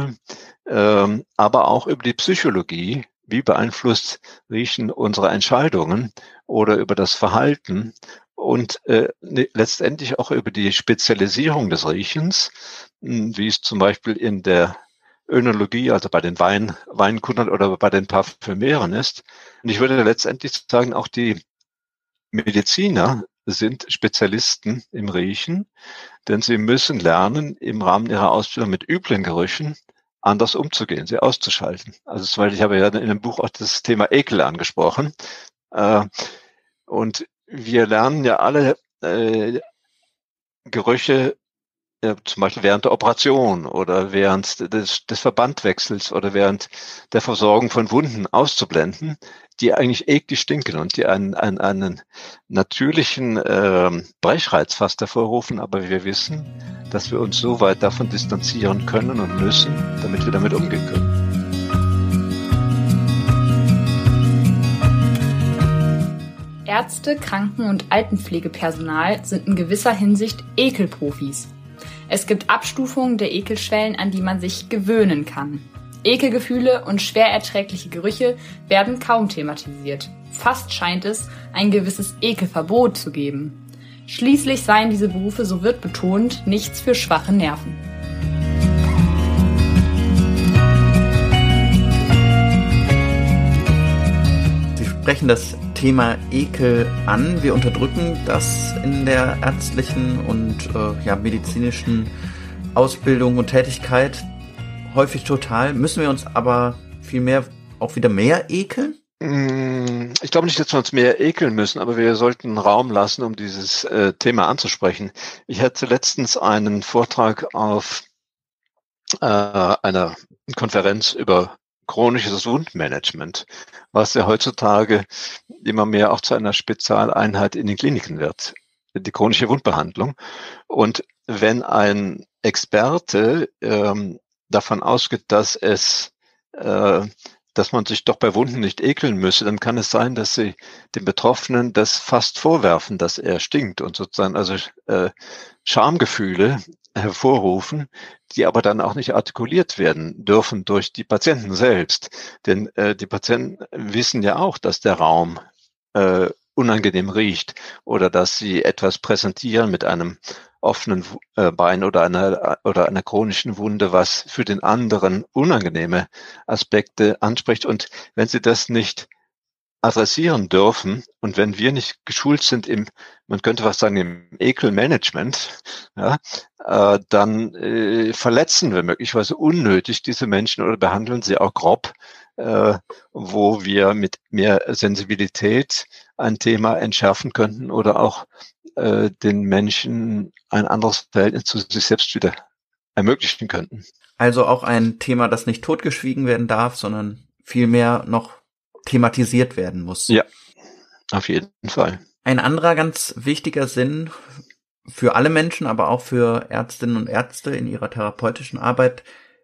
ähm, aber auch über die Psychologie. Wie beeinflusst Riechen unsere Entscheidungen oder über das Verhalten und äh, ne, letztendlich auch über die Spezialisierung des Riechens, hm, wie es zum Beispiel in der Önologie, also bei den Wein, Weinkundern oder bei den Parfümären ist. Und ich würde letztendlich sagen, auch die Mediziner sind Spezialisten im Riechen, denn sie müssen lernen, im Rahmen ihrer Ausbildung mit üblen Gerüchen anders umzugehen, sie auszuschalten. Also zum Beispiel, ich habe ja in dem Buch auch das Thema Ekel angesprochen. Äh, und wir lernen ja alle äh, Gerüche zum Beispiel während der Operation oder während des, des Verbandwechsels oder während der Versorgung von Wunden auszublenden, die eigentlich eklig stinken und die einen, einen, einen natürlichen äh, Brechreiz fast hervorrufen. Aber wir wissen, dass wir uns so weit davon distanzieren können und müssen, damit wir damit umgehen können. Ärzte, Kranken- und Altenpflegepersonal sind in gewisser Hinsicht Ekelprofis. Es gibt Abstufungen der Ekelschwellen, an die man sich gewöhnen kann. Ekelgefühle und schwer erträgliche Gerüche werden kaum thematisiert. Fast scheint es, ein gewisses Ekelverbot zu geben. Schließlich seien diese Berufe, so wird betont, nichts für schwache Nerven. Sprechen das Thema Ekel an. Wir unterdrücken das in der ärztlichen und äh, ja, medizinischen Ausbildung und Tätigkeit häufig total. Müssen wir uns aber vielmehr auch wieder mehr ekeln? Mm, ich glaube nicht, dass wir uns mehr ekeln müssen, aber wir sollten Raum lassen, um dieses äh, Thema anzusprechen. Ich hatte letztens einen Vortrag auf äh, einer Konferenz über chronisches Wundmanagement, was ja heutzutage immer mehr auch zu einer Spezialeinheit in den Kliniken wird, die chronische Wundbehandlung. Und wenn ein Experte ähm, davon ausgeht, dass es äh, dass man sich doch bei Wunden nicht ekeln müsse, dann kann es sein, dass sie dem Betroffenen das fast vorwerfen, dass er stinkt und sozusagen also äh, Schamgefühle hervorrufen, die aber dann auch nicht artikuliert werden dürfen durch die Patienten selbst. Denn äh, die Patienten wissen ja auch, dass der Raum äh, unangenehm riecht oder dass sie etwas präsentieren mit einem offenen äh, Bein oder einer oder einer chronischen Wunde, was für den anderen unangenehme Aspekte anspricht. Und wenn sie das nicht adressieren dürfen. Und wenn wir nicht geschult sind im, man könnte was sagen, im Ekelmanagement, ja, äh, dann äh, verletzen wir möglicherweise unnötig diese Menschen oder behandeln sie auch grob, äh, wo wir mit mehr Sensibilität ein Thema entschärfen könnten oder auch äh, den Menschen ein anderes Verhältnis zu sich selbst wieder ermöglichen könnten. Also auch ein Thema, das nicht totgeschwiegen werden darf, sondern vielmehr noch thematisiert werden muss. Ja, auf jeden Fall. Ein anderer ganz wichtiger Sinn für alle Menschen, aber auch für Ärztinnen und Ärzte in ihrer therapeutischen Arbeit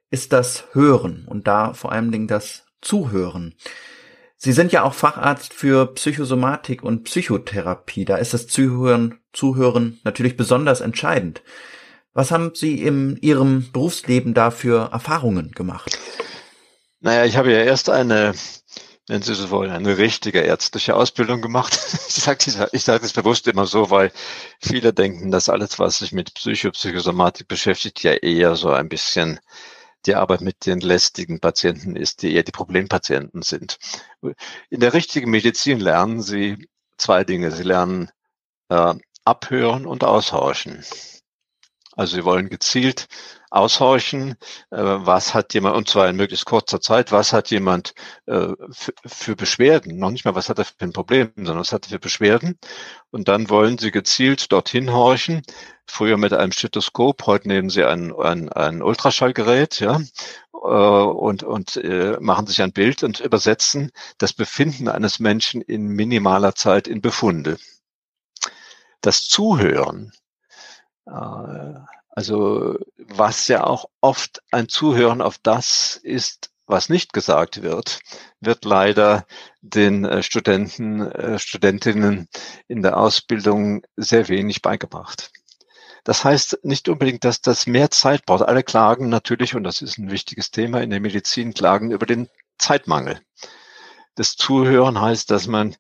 ist das Hören und da vor allen Dingen das Zuhören. Sie sind ja auch Facharzt für Psychosomatik und Psychotherapie. Da ist das Zuhören, Zuhören natürlich besonders entscheidend. Was haben Sie in Ihrem Berufsleben da für Erfahrungen gemacht? Naja, ich habe ja erst eine wenn Sie so wollen, eine richtige ärztliche Ausbildung gemacht. [laughs] Ich sage ich sag das bewusst immer so, weil viele denken, dass alles, was sich mit Psychopsychosomatik beschäftigt, ja eher so ein bisschen die Arbeit mit den lästigen Patienten ist, die eher die Problempatienten sind. In der richtigen Medizin lernen Sie zwei Dinge. Sie lernen äh, abhören und aushorchen. Also Sie wollen gezielt aushorchen, äh, was hat jemand, und zwar in möglichst kurzer Zeit, was hat jemand äh, für Beschwerden, noch nicht mal, was hat er für ein Problem, sondern was hat er für Beschwerden. Und dann wollen Sie gezielt dorthin horchen, früher mit einem Stethoskop, heute nehmen Sie ein, ein, ein Ultraschallgerät, ja, äh, und, und äh, machen sich ein Bild und übersetzen das Befinden eines Menschen in minimaler Zeit in Befunde. Das Zuhören, also was ja auch oft ein Zuhören auf das ist, was nicht gesagt wird, wird leider den äh, Studenten, äh, Studentinnen in der Ausbildung sehr wenig beigebracht. Das heißt nicht unbedingt, dass das mehr Zeit braucht. Alle klagen natürlich, und das ist ein wichtiges Thema in der Medizin, klagen über den Zeitmangel. Das Zuhören heißt, dass man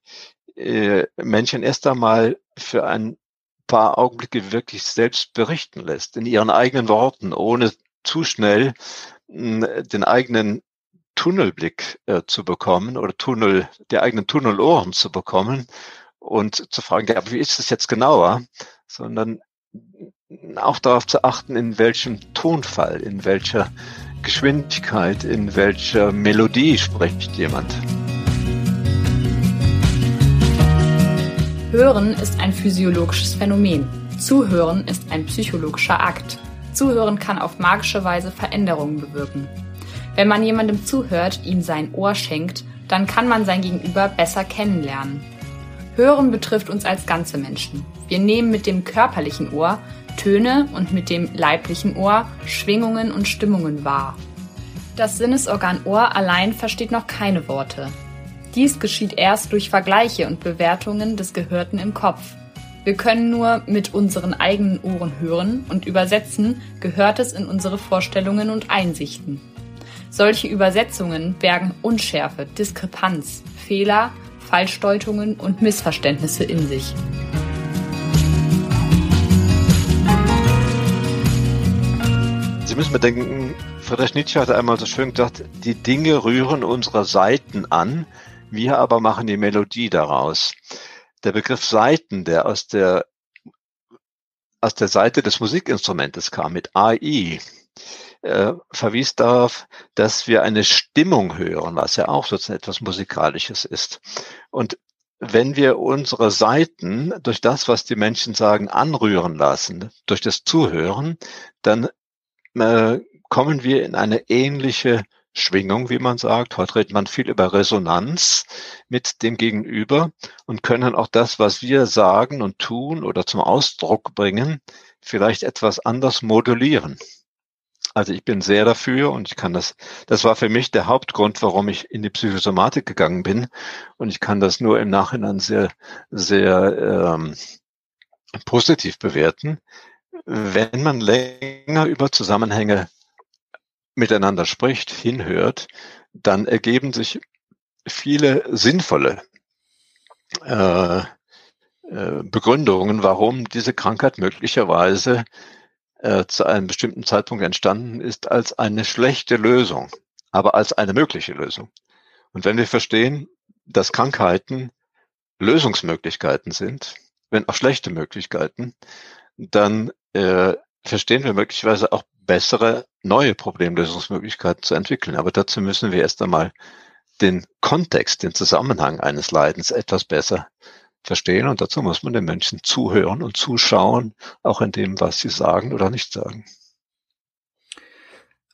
äh, Menschen erst einmal für ein paar Augenblicke wirklich selbst berichten lässt, in ihren eigenen Worten, ohne zu schnell hm, den eigenen Tunnelblick äh, zu bekommen oder Tunnel, die eigenen Tunnelohren zu bekommen und zu fragen, ja, wie ist es jetzt genauer, sondern auch darauf zu achten, in welchem Tonfall, in welcher Geschwindigkeit, in welcher Melodie spricht jemand. Hören ist ein physiologisches Phänomen. Zuhören ist ein psychologischer Akt. Zuhören kann auf magische Weise Veränderungen bewirken. Wenn man jemandem zuhört, ihm sein Ohr schenkt, dann kann man sein Gegenüber besser kennenlernen. Hören betrifft uns als ganze Menschen. Wir nehmen mit dem körperlichen Ohr Töne und mit dem leiblichen Ohr Schwingungen und Stimmungen wahr. Das Sinnesorgan Ohr allein versteht noch keine Worte. Dies geschieht erst durch Vergleiche und Bewertungen des Gehörten im Kopf. Wir können nur mit unseren eigenen Ohren hören und übersetzen Gehörtes in unsere Vorstellungen und Einsichten. Solche Übersetzungen bergen Unschärfe, Diskrepanz, Fehler, Falschdeutungen und Missverständnisse in sich. Sie müssen bedenken, Friedrich Nietzsche hatte einmal so schön gesagt, die Dinge rühren unsere Seiten an, wir aber machen die Melodie daraus. Der Begriff Saiten, der aus der, aus der Seite des Musikinstrumentes kam, mit AI, äh, verwies darauf, dass wir eine Stimmung hören, was ja auch sozusagen etwas Musikalisches ist. Und wenn wir unsere Seiten durch das, was die Menschen sagen, anrühren lassen, durch das Zuhören, dann äh, kommen wir in eine ähnliche Schwingung, wie man sagt. Heute redet man viel über Resonanz mit dem Gegenüber und können auch das, was wir sagen und tun oder zum Ausdruck bringen, vielleicht etwas anders modulieren. Also ich bin sehr dafür und ich kann das, das war für mich der Hauptgrund, warum ich in die Psychosomatik gegangen bin. Und ich kann das nur im Nachhinein sehr, sehr ähm, positiv bewerten. Wenn man länger über Zusammenhänge miteinander spricht, hinhört, dann ergeben sich viele sinnvolle äh, äh, Begründungen, warum diese Krankheit möglicherweise äh, zu einem bestimmten Zeitpunkt entstanden ist, als eine schlechte Lösung, aber als eine mögliche Lösung. Und wenn wir verstehen, dass Krankheiten Lösungsmöglichkeiten sind, wenn auch schlechte Möglichkeiten, dann äh, verstehen wir möglicherweise auch bessere neue Problemlösungsmöglichkeiten zu entwickeln. Aber dazu müssen wir erst einmal den Kontext, den Zusammenhang eines Leidens etwas besser verstehen. Und dazu muss man den Menschen zuhören und zuschauen, auch in dem, was sie sagen oder nicht sagen.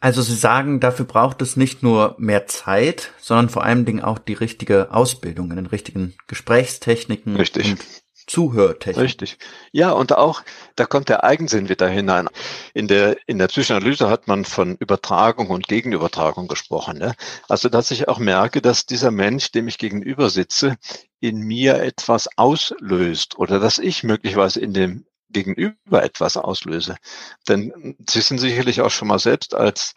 Also Sie sagen, dafür braucht es nicht nur mehr Zeit, sondern vor allen Dingen auch die richtige Ausbildung in den richtigen Gesprächstechniken Richtig. und Zuhörtechnik. Richtig. Ja, und auch, da kommt der Eigensinn wieder hinein. In der, in der Psychoanalyse hat man von Übertragung und Gegenübertragung gesprochen. Ne? Also, dass ich auch merke, dass dieser Mensch, dem ich gegenüber sitze, in mir etwas auslöst oder dass ich möglicherweise in dem Gegenüber etwas auslöse. Denn Sie sind sicherlich auch schon mal selbst als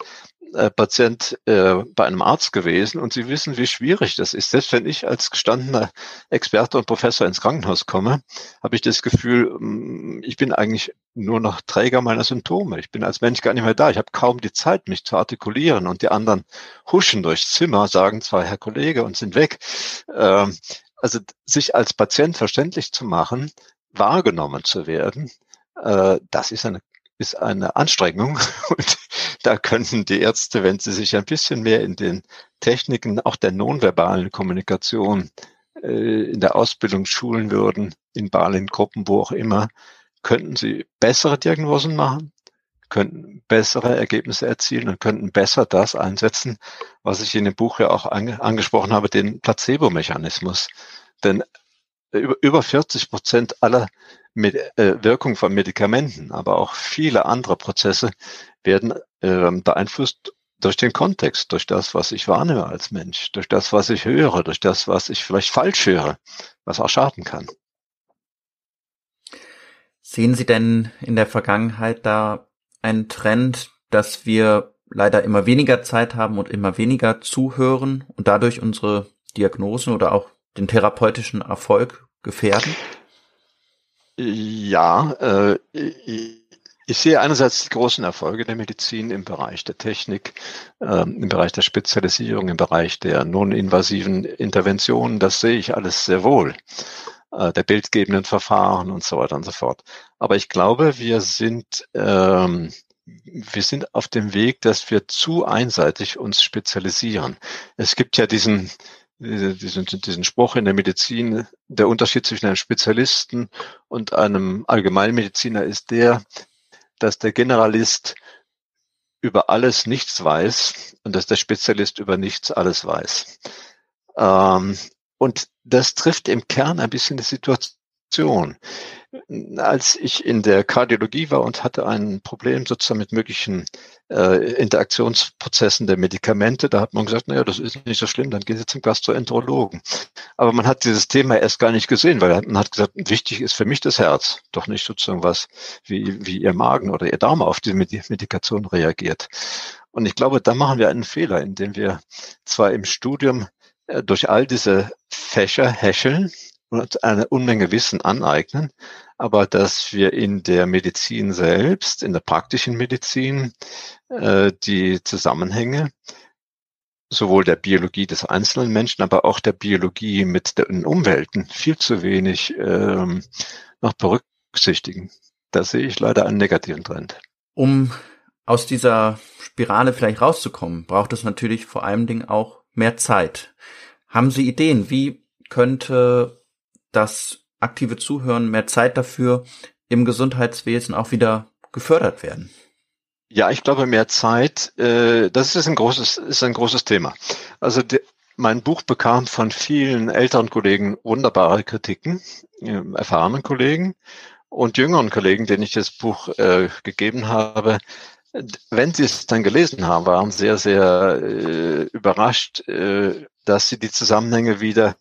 äh, Patient äh, bei einem Arzt gewesen und Sie wissen, wie schwierig das ist. Selbst wenn ich als gestandener Experte und Professor ins Krankenhaus komme, habe ich das Gefühl, mm, ich bin eigentlich nur noch Träger meiner Symptome. Ich bin als Mensch gar nicht mehr da. Ich habe kaum die Zeit, mich zu artikulieren und die anderen huschen durchs Zimmer, sagen zwar Herr Kollege und sind weg. Ähm, also sich als Patient verständlich zu machen, wahrgenommen zu werden, äh, das ist eine ist eine Anstrengung [laughs] da könnten die Ärzte, wenn sie sich ein bisschen mehr in den Techniken auch der nonverbalen Kommunikation äh, in der Ausbildung schulen würden, in Balen Gruppen, wo auch immer, könnten sie bessere Diagnosen machen, könnten bessere Ergebnisse erzielen und könnten besser das einsetzen, was ich in dem Buch ja auch ange angesprochen habe, den Placebo-Mechanismus. Denn über, über 40 Prozent aller äh, Wirkung von Medikamenten, aber auch viele andere Prozesse werden äh, beeinflusst durch den Kontext, durch das, was ich wahrnehme als Mensch, durch das, was ich höre, durch das, was ich vielleicht falsch höre, was auch schaden kann. Sehen Sie denn in der Vergangenheit da einen Trend, dass wir leider immer weniger Zeit haben und immer weniger zuhören und dadurch unsere Diagnosen oder auch den therapeutischen Erfolg gefährden? Ja, äh, ich sehe einerseits die großen Erfolge der Medizin im Bereich der Technik, ähm, im Bereich der Spezialisierung, im Bereich der non-invasiven Interventionen. Das sehe ich alles sehr wohl. Äh, der bildgebenden Verfahren und so weiter und so fort. Aber ich glaube, wir sind, ähm, wir sind auf dem Weg, dass wir zu einseitig uns spezialisieren. Es gibt ja diesen, diesen, diesen Spruch in der Medizin, der Unterschied zwischen einem Spezialisten und einem Allgemeinmediziner ist der, dass der Generalist über alles nichts weiß und dass der Spezialist über nichts alles weiß. Ähm, und das trifft im Kern ein bisschen die Situation als ich in der Kardiologie war und hatte ein Problem sozusagen mit möglichen äh, Interaktionsprozessen der Medikamente, da hat man gesagt, naja, das ist nicht so schlimm, dann gehen Sie zum Gastroenterologen. Aber man hat dieses Thema erst gar nicht gesehen, weil man hat gesagt, wichtig ist für mich das Herz, doch nicht sozusagen was, wie, wie Ihr Magen oder Ihr Darm auf diese Medikation reagiert. Und ich glaube, da machen wir einen Fehler, indem wir zwar im Studium äh, durch all diese Fächer häscheln, eine Unmenge Wissen aneignen, aber dass wir in der Medizin selbst, in der praktischen Medizin, äh, die Zusammenhänge sowohl der Biologie des einzelnen Menschen, aber auch der Biologie mit den Umwelten viel zu wenig ähm, noch berücksichtigen. Da sehe ich leider einen negativen Trend. Um aus dieser Spirale vielleicht rauszukommen, braucht es natürlich vor allen Dingen auch mehr Zeit. Haben Sie Ideen, wie könnte das aktive Zuhören, mehr Zeit dafür im Gesundheitswesen auch wieder gefördert werden? Ja, ich glaube, mehr Zeit, äh, das ist ein großes, ist ein großes Thema. Also de, mein Buch bekam von vielen älteren Kollegen wunderbare Kritiken, äh, erfahrenen Kollegen und jüngeren Kollegen, denen ich das Buch äh, gegeben habe. Wenn sie es dann gelesen haben, waren sehr, sehr äh, überrascht, äh, dass sie die Zusammenhänge wieder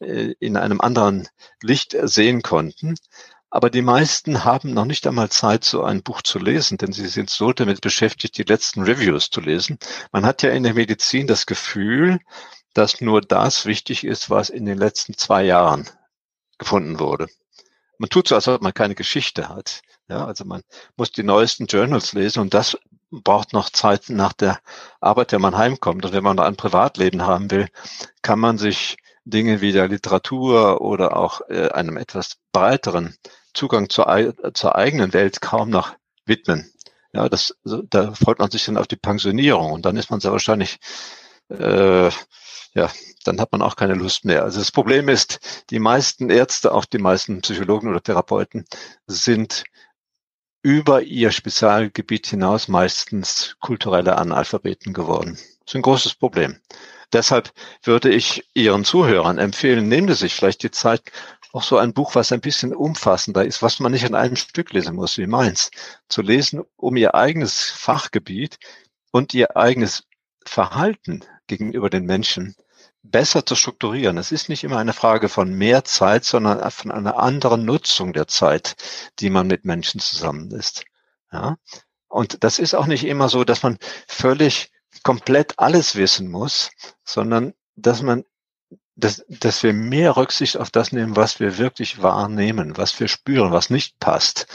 in einem anderen Licht sehen konnten. Aber die meisten haben noch nicht einmal Zeit, so ein Buch zu lesen, denn sie sind so damit beschäftigt, die letzten Reviews zu lesen. Man hat ja in der Medizin das Gefühl, dass nur das wichtig ist, was in den letzten zwei Jahren gefunden wurde. Man tut so, als ob man keine Geschichte hat. Ja, also man muss die neuesten Journals lesen und das braucht noch Zeit nach der Arbeit, der man heimkommt. Und wenn man ein Privatleben haben will, kann man sich Dinge wie der Literatur oder auch äh, einem etwas breiteren Zugang zur, zur eigenen Welt kaum noch widmen. Ja, das, da freut man sich dann auf die Pensionierung und dann ist man sehr wahrscheinlich, äh, ja, dann hat man auch keine Lust mehr. Also das Problem ist, die meisten Ärzte, auch die meisten Psychologen oder Therapeuten sind über ihr Spezialgebiet hinaus meistens kulturelle Analphabeten geworden. Das ist ein großes Problem. Deshalb würde ich Ihren Zuhörern empfehlen, nehmen Sie sich vielleicht die Zeit, auch so ein Buch, was ein bisschen umfassender ist, was man nicht in einem Stück lesen muss, wie meins, zu lesen, um Ihr eigenes Fachgebiet und Ihr eigenes Verhalten gegenüber den Menschen besser zu strukturieren. Es ist nicht immer eine Frage von mehr Zeit, sondern von einer anderen Nutzung der Zeit, die man mit Menschen zusammen ist. Ja? Und das ist auch nicht immer so, dass man völlig komplett alles wissen muss, sondern dass man dass, dass wir mehr Rücksicht auf das nehmen, was wir wirklich wahrnehmen, was wir spüren, was nicht passt.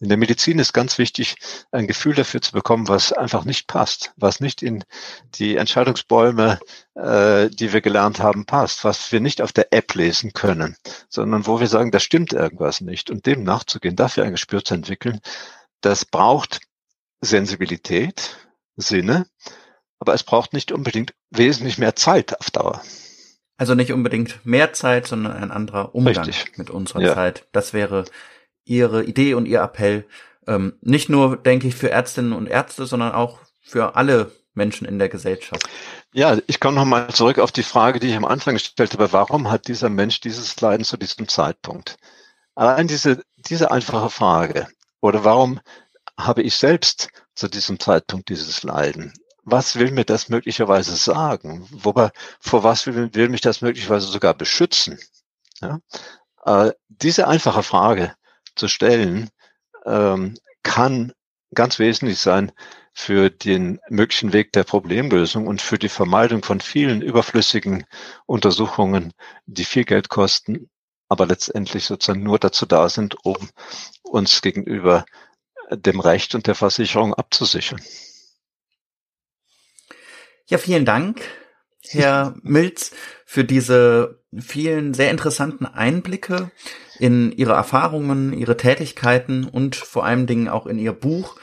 In der Medizin ist ganz wichtig, ein Gefühl dafür zu bekommen, was einfach nicht passt, was nicht in die Entscheidungsbäume, äh, die wir gelernt haben, passt, was wir nicht auf der App lesen können, sondern wo wir sagen, da stimmt irgendwas nicht. Und dem nachzugehen, dafür ein Gespür zu entwickeln, das braucht Sensibilität, Sinne, aber es braucht nicht unbedingt wesentlich mehr Zeit auf Dauer. Also nicht unbedingt mehr Zeit, sondern ein anderer Umgang Richtig. mit unserer Ja. Zeit. Das wäre Ihre Idee und Ihr Appell. Ähm, nicht nur, denke ich, für Ärztinnen und Ärzte, sondern auch für alle Menschen in der Gesellschaft. Ja, ich komme nochmal zurück auf die Frage, die ich am Anfang gestellt habe. Warum hat dieser Mensch dieses Leiden zu diesem Zeitpunkt? Allein diese, diese einfache Frage. Oder warum habe ich selbst zu diesem Zeitpunkt dieses Leiden? Was will mir das möglicherweise sagen? Wobei, vor was will, will mich das möglicherweise sogar beschützen? Ja? Äh, diese einfache Frage zu stellen, ähm, kann ganz wesentlich sein für den möglichen Weg der Problemlösung und für die Vermeidung von vielen überflüssigen Untersuchungen, die viel Geld kosten, aber letztendlich sozusagen nur dazu da sind, um uns gegenüber dem Recht und der Versicherung abzusichern. Ja, vielen Dank, Herr [laughs] Milz, für diese vielen sehr interessanten Einblicke in Ihre Erfahrungen, Ihre Tätigkeiten und vor allen Dingen auch in Ihr Buch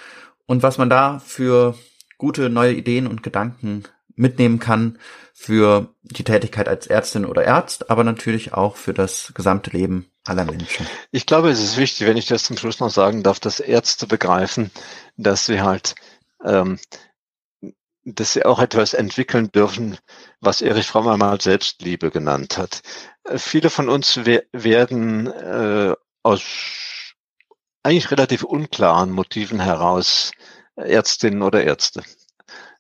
und was man da für gute neue Ideen und Gedanken mitnehmen kann für die Tätigkeit als Ärztin oder Arzt, aber natürlich auch für das gesamte Leben aller Menschen. Ich glaube, es ist wichtig, wenn ich das zum Schluss noch sagen darf, dass Ärzte begreifen, dass sie halt, ähm, dass sie auch etwas entwickeln dürfen, was Erich Fromm einmal Selbstliebe genannt hat. Äh, viele von uns we werden äh, aus eigentlich relativ unklaren Motiven heraus Ärztinnen oder Ärzte.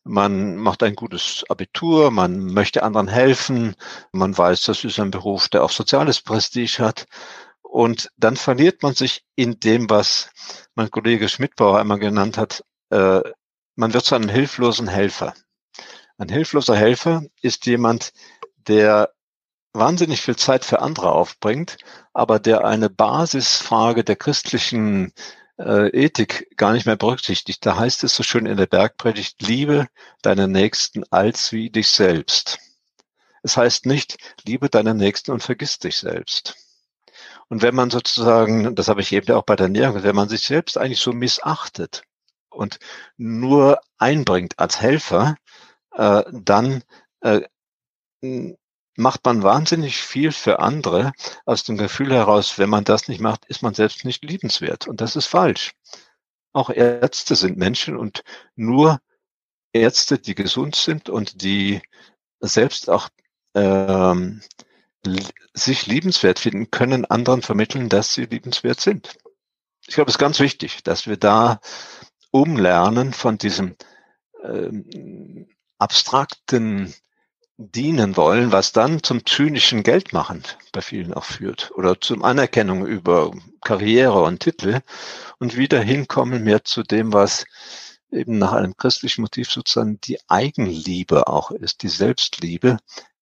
Man macht ein gutes Abitur, man möchte anderen helfen, man weiß, das ist ein Beruf, der auch soziales Prestige hat. Und dann verliert man sich in dem, was mein Kollege Schmidbauer einmal genannt hat, äh, man wird zu einem hilflosen Helfer. Ein hilfloser Helfer ist jemand, der wahnsinnig viel Zeit für andere aufbringt, aber der eine Basisfrage der christlichen äh, Ethik gar nicht mehr berücksichtigt. Da heißt es so schön in der Bergpredigt, liebe deinen Nächsten als wie dich selbst. Es heißt nicht, liebe deinen Nächsten und vergiss dich selbst. Und wenn man sozusagen, das habe ich eben auch bei der Ernährung, wenn man sich selbst eigentlich so missachtet und nur einbringt als Helfer, äh, dann äh, macht man wahnsinnig viel für andere aus dem Gefühl heraus, wenn man das nicht macht, ist man selbst nicht liebenswert. Und das ist falsch. Auch Ärzte sind Menschen und nur Ärzte, die gesund sind und die selbst auch ähm, sich liebenswert finden, können anderen vermitteln, dass sie liebenswert sind. Ich glaube, es ist ganz wichtig, dass wir da umlernen von diesem ähm, abstrakten dienen wollen, was dann zum zynischen Geldmachen bei vielen auch führt oder zum Anerkennung über Karriere und Titel und wieder hinkommen mehr zu dem, was eben nach einem christlichen Motiv sozusagen die Eigenliebe auch ist, die Selbstliebe,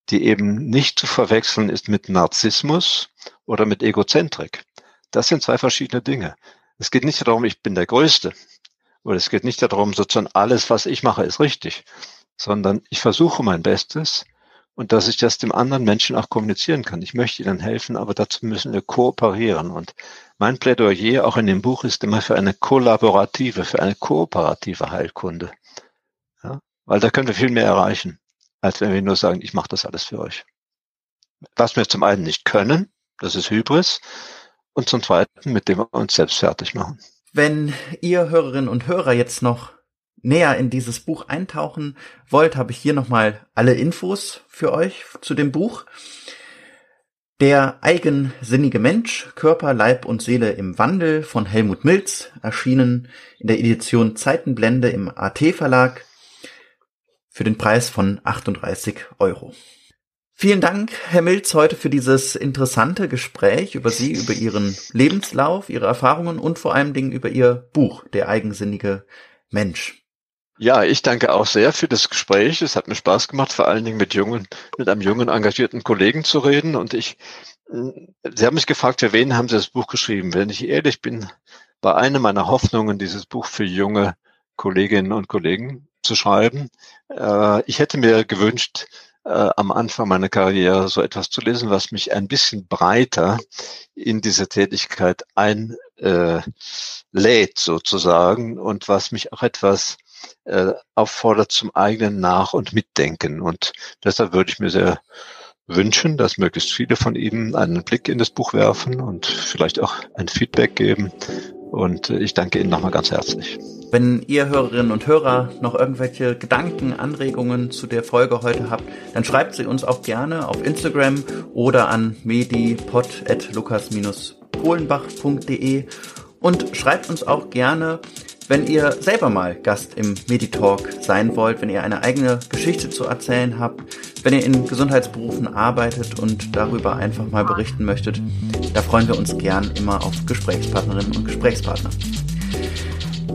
die eben nicht zu verwechseln ist mit Narzissmus oder mit Egozentrik. Das sind zwei verschiedene Dinge. Es geht nicht darum, ich bin der Größte. Oder es geht nicht darum, sozusagen alles, was ich mache, ist richtig, sondern ich versuche mein Bestes und dass ich das dem anderen Menschen auch kommunizieren kann. Ich möchte ihnen helfen, aber dazu müssen wir kooperieren. Und mein Plädoyer auch in dem Buch ist immer für eine kollaborative, für eine kooperative Heilkunde. Ja? Weil da können wir viel mehr erreichen, als wenn wir nur sagen, ich mache das alles für euch. Was wir zum einen nicht können, das ist Hybris, und zum zweiten, mit dem wir uns selbst fertig machen. Wenn ihr Hörerinnen und Hörer jetzt noch näher in dieses Buch eintauchen wollt, habe ich hier nochmal alle Infos für euch zu dem Buch. Der eigensinnige Mensch, Körper, Leib und Seele im Wandel von Helmut Milz, erschienen in der Edition Zeitenblende im AT Verlag für den Preis von 38 Euro. Vielen Dank, Herr Milz, heute für dieses interessante Gespräch über Sie, über Ihren Lebenslauf, Ihre Erfahrungen und vor allem Dingen über Ihr Buch, Der eigensinnige Mensch. Ja, ich danke auch sehr für das Gespräch. Es hat mir Spaß gemacht, vor allen Dingen mit jungen, mit einem jungen, engagierten Kollegen zu reden. Und ich, Sie haben mich gefragt, für wen haben Sie das Buch geschrieben? Wenn ich ehrlich bin, war eine meiner Hoffnungen, dieses Buch für junge Kolleginnen und Kollegen zu schreiben. Äh, ich hätte mir gewünscht, äh, am Anfang meiner Karriere so etwas zu lesen, was mich ein bisschen breiter in diese Tätigkeit einlädt sozusagen und was mich auch etwas äh, auffordert zum eigenen Nach- und Mitdenken. Und deshalb würde ich mir sehr wünschen, dass möglichst viele von Ihnen einen Blick in das Buch werfen und vielleicht auch ein Feedback geben. Und äh, ich danke Ihnen nochmal ganz herzlich. Wenn ihr Hörerinnen und Hörer noch irgendwelche Gedanken, Anregungen zu der Folge heute habt, dann schreibt sie uns auch gerne auf Instagram oder an medipod.lukas-polenbach.de und schreibt uns auch gerne, wenn ihr selber mal Gast im Meditalk sein wollt, wenn ihr eine eigene Geschichte zu erzählen habt, wenn ihr in Gesundheitsberufen arbeitet und darüber einfach mal berichten möchtet, da freuen wir uns gern immer auf Gesprächspartnerinnen und Gesprächspartner.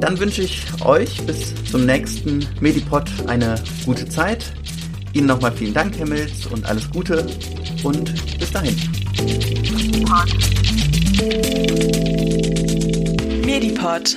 Dann wünsche ich euch bis zum nächsten Medipod eine gute Zeit. Ihnen nochmal vielen Dank, Herr Milz, und alles Gute und bis dahin. Medipod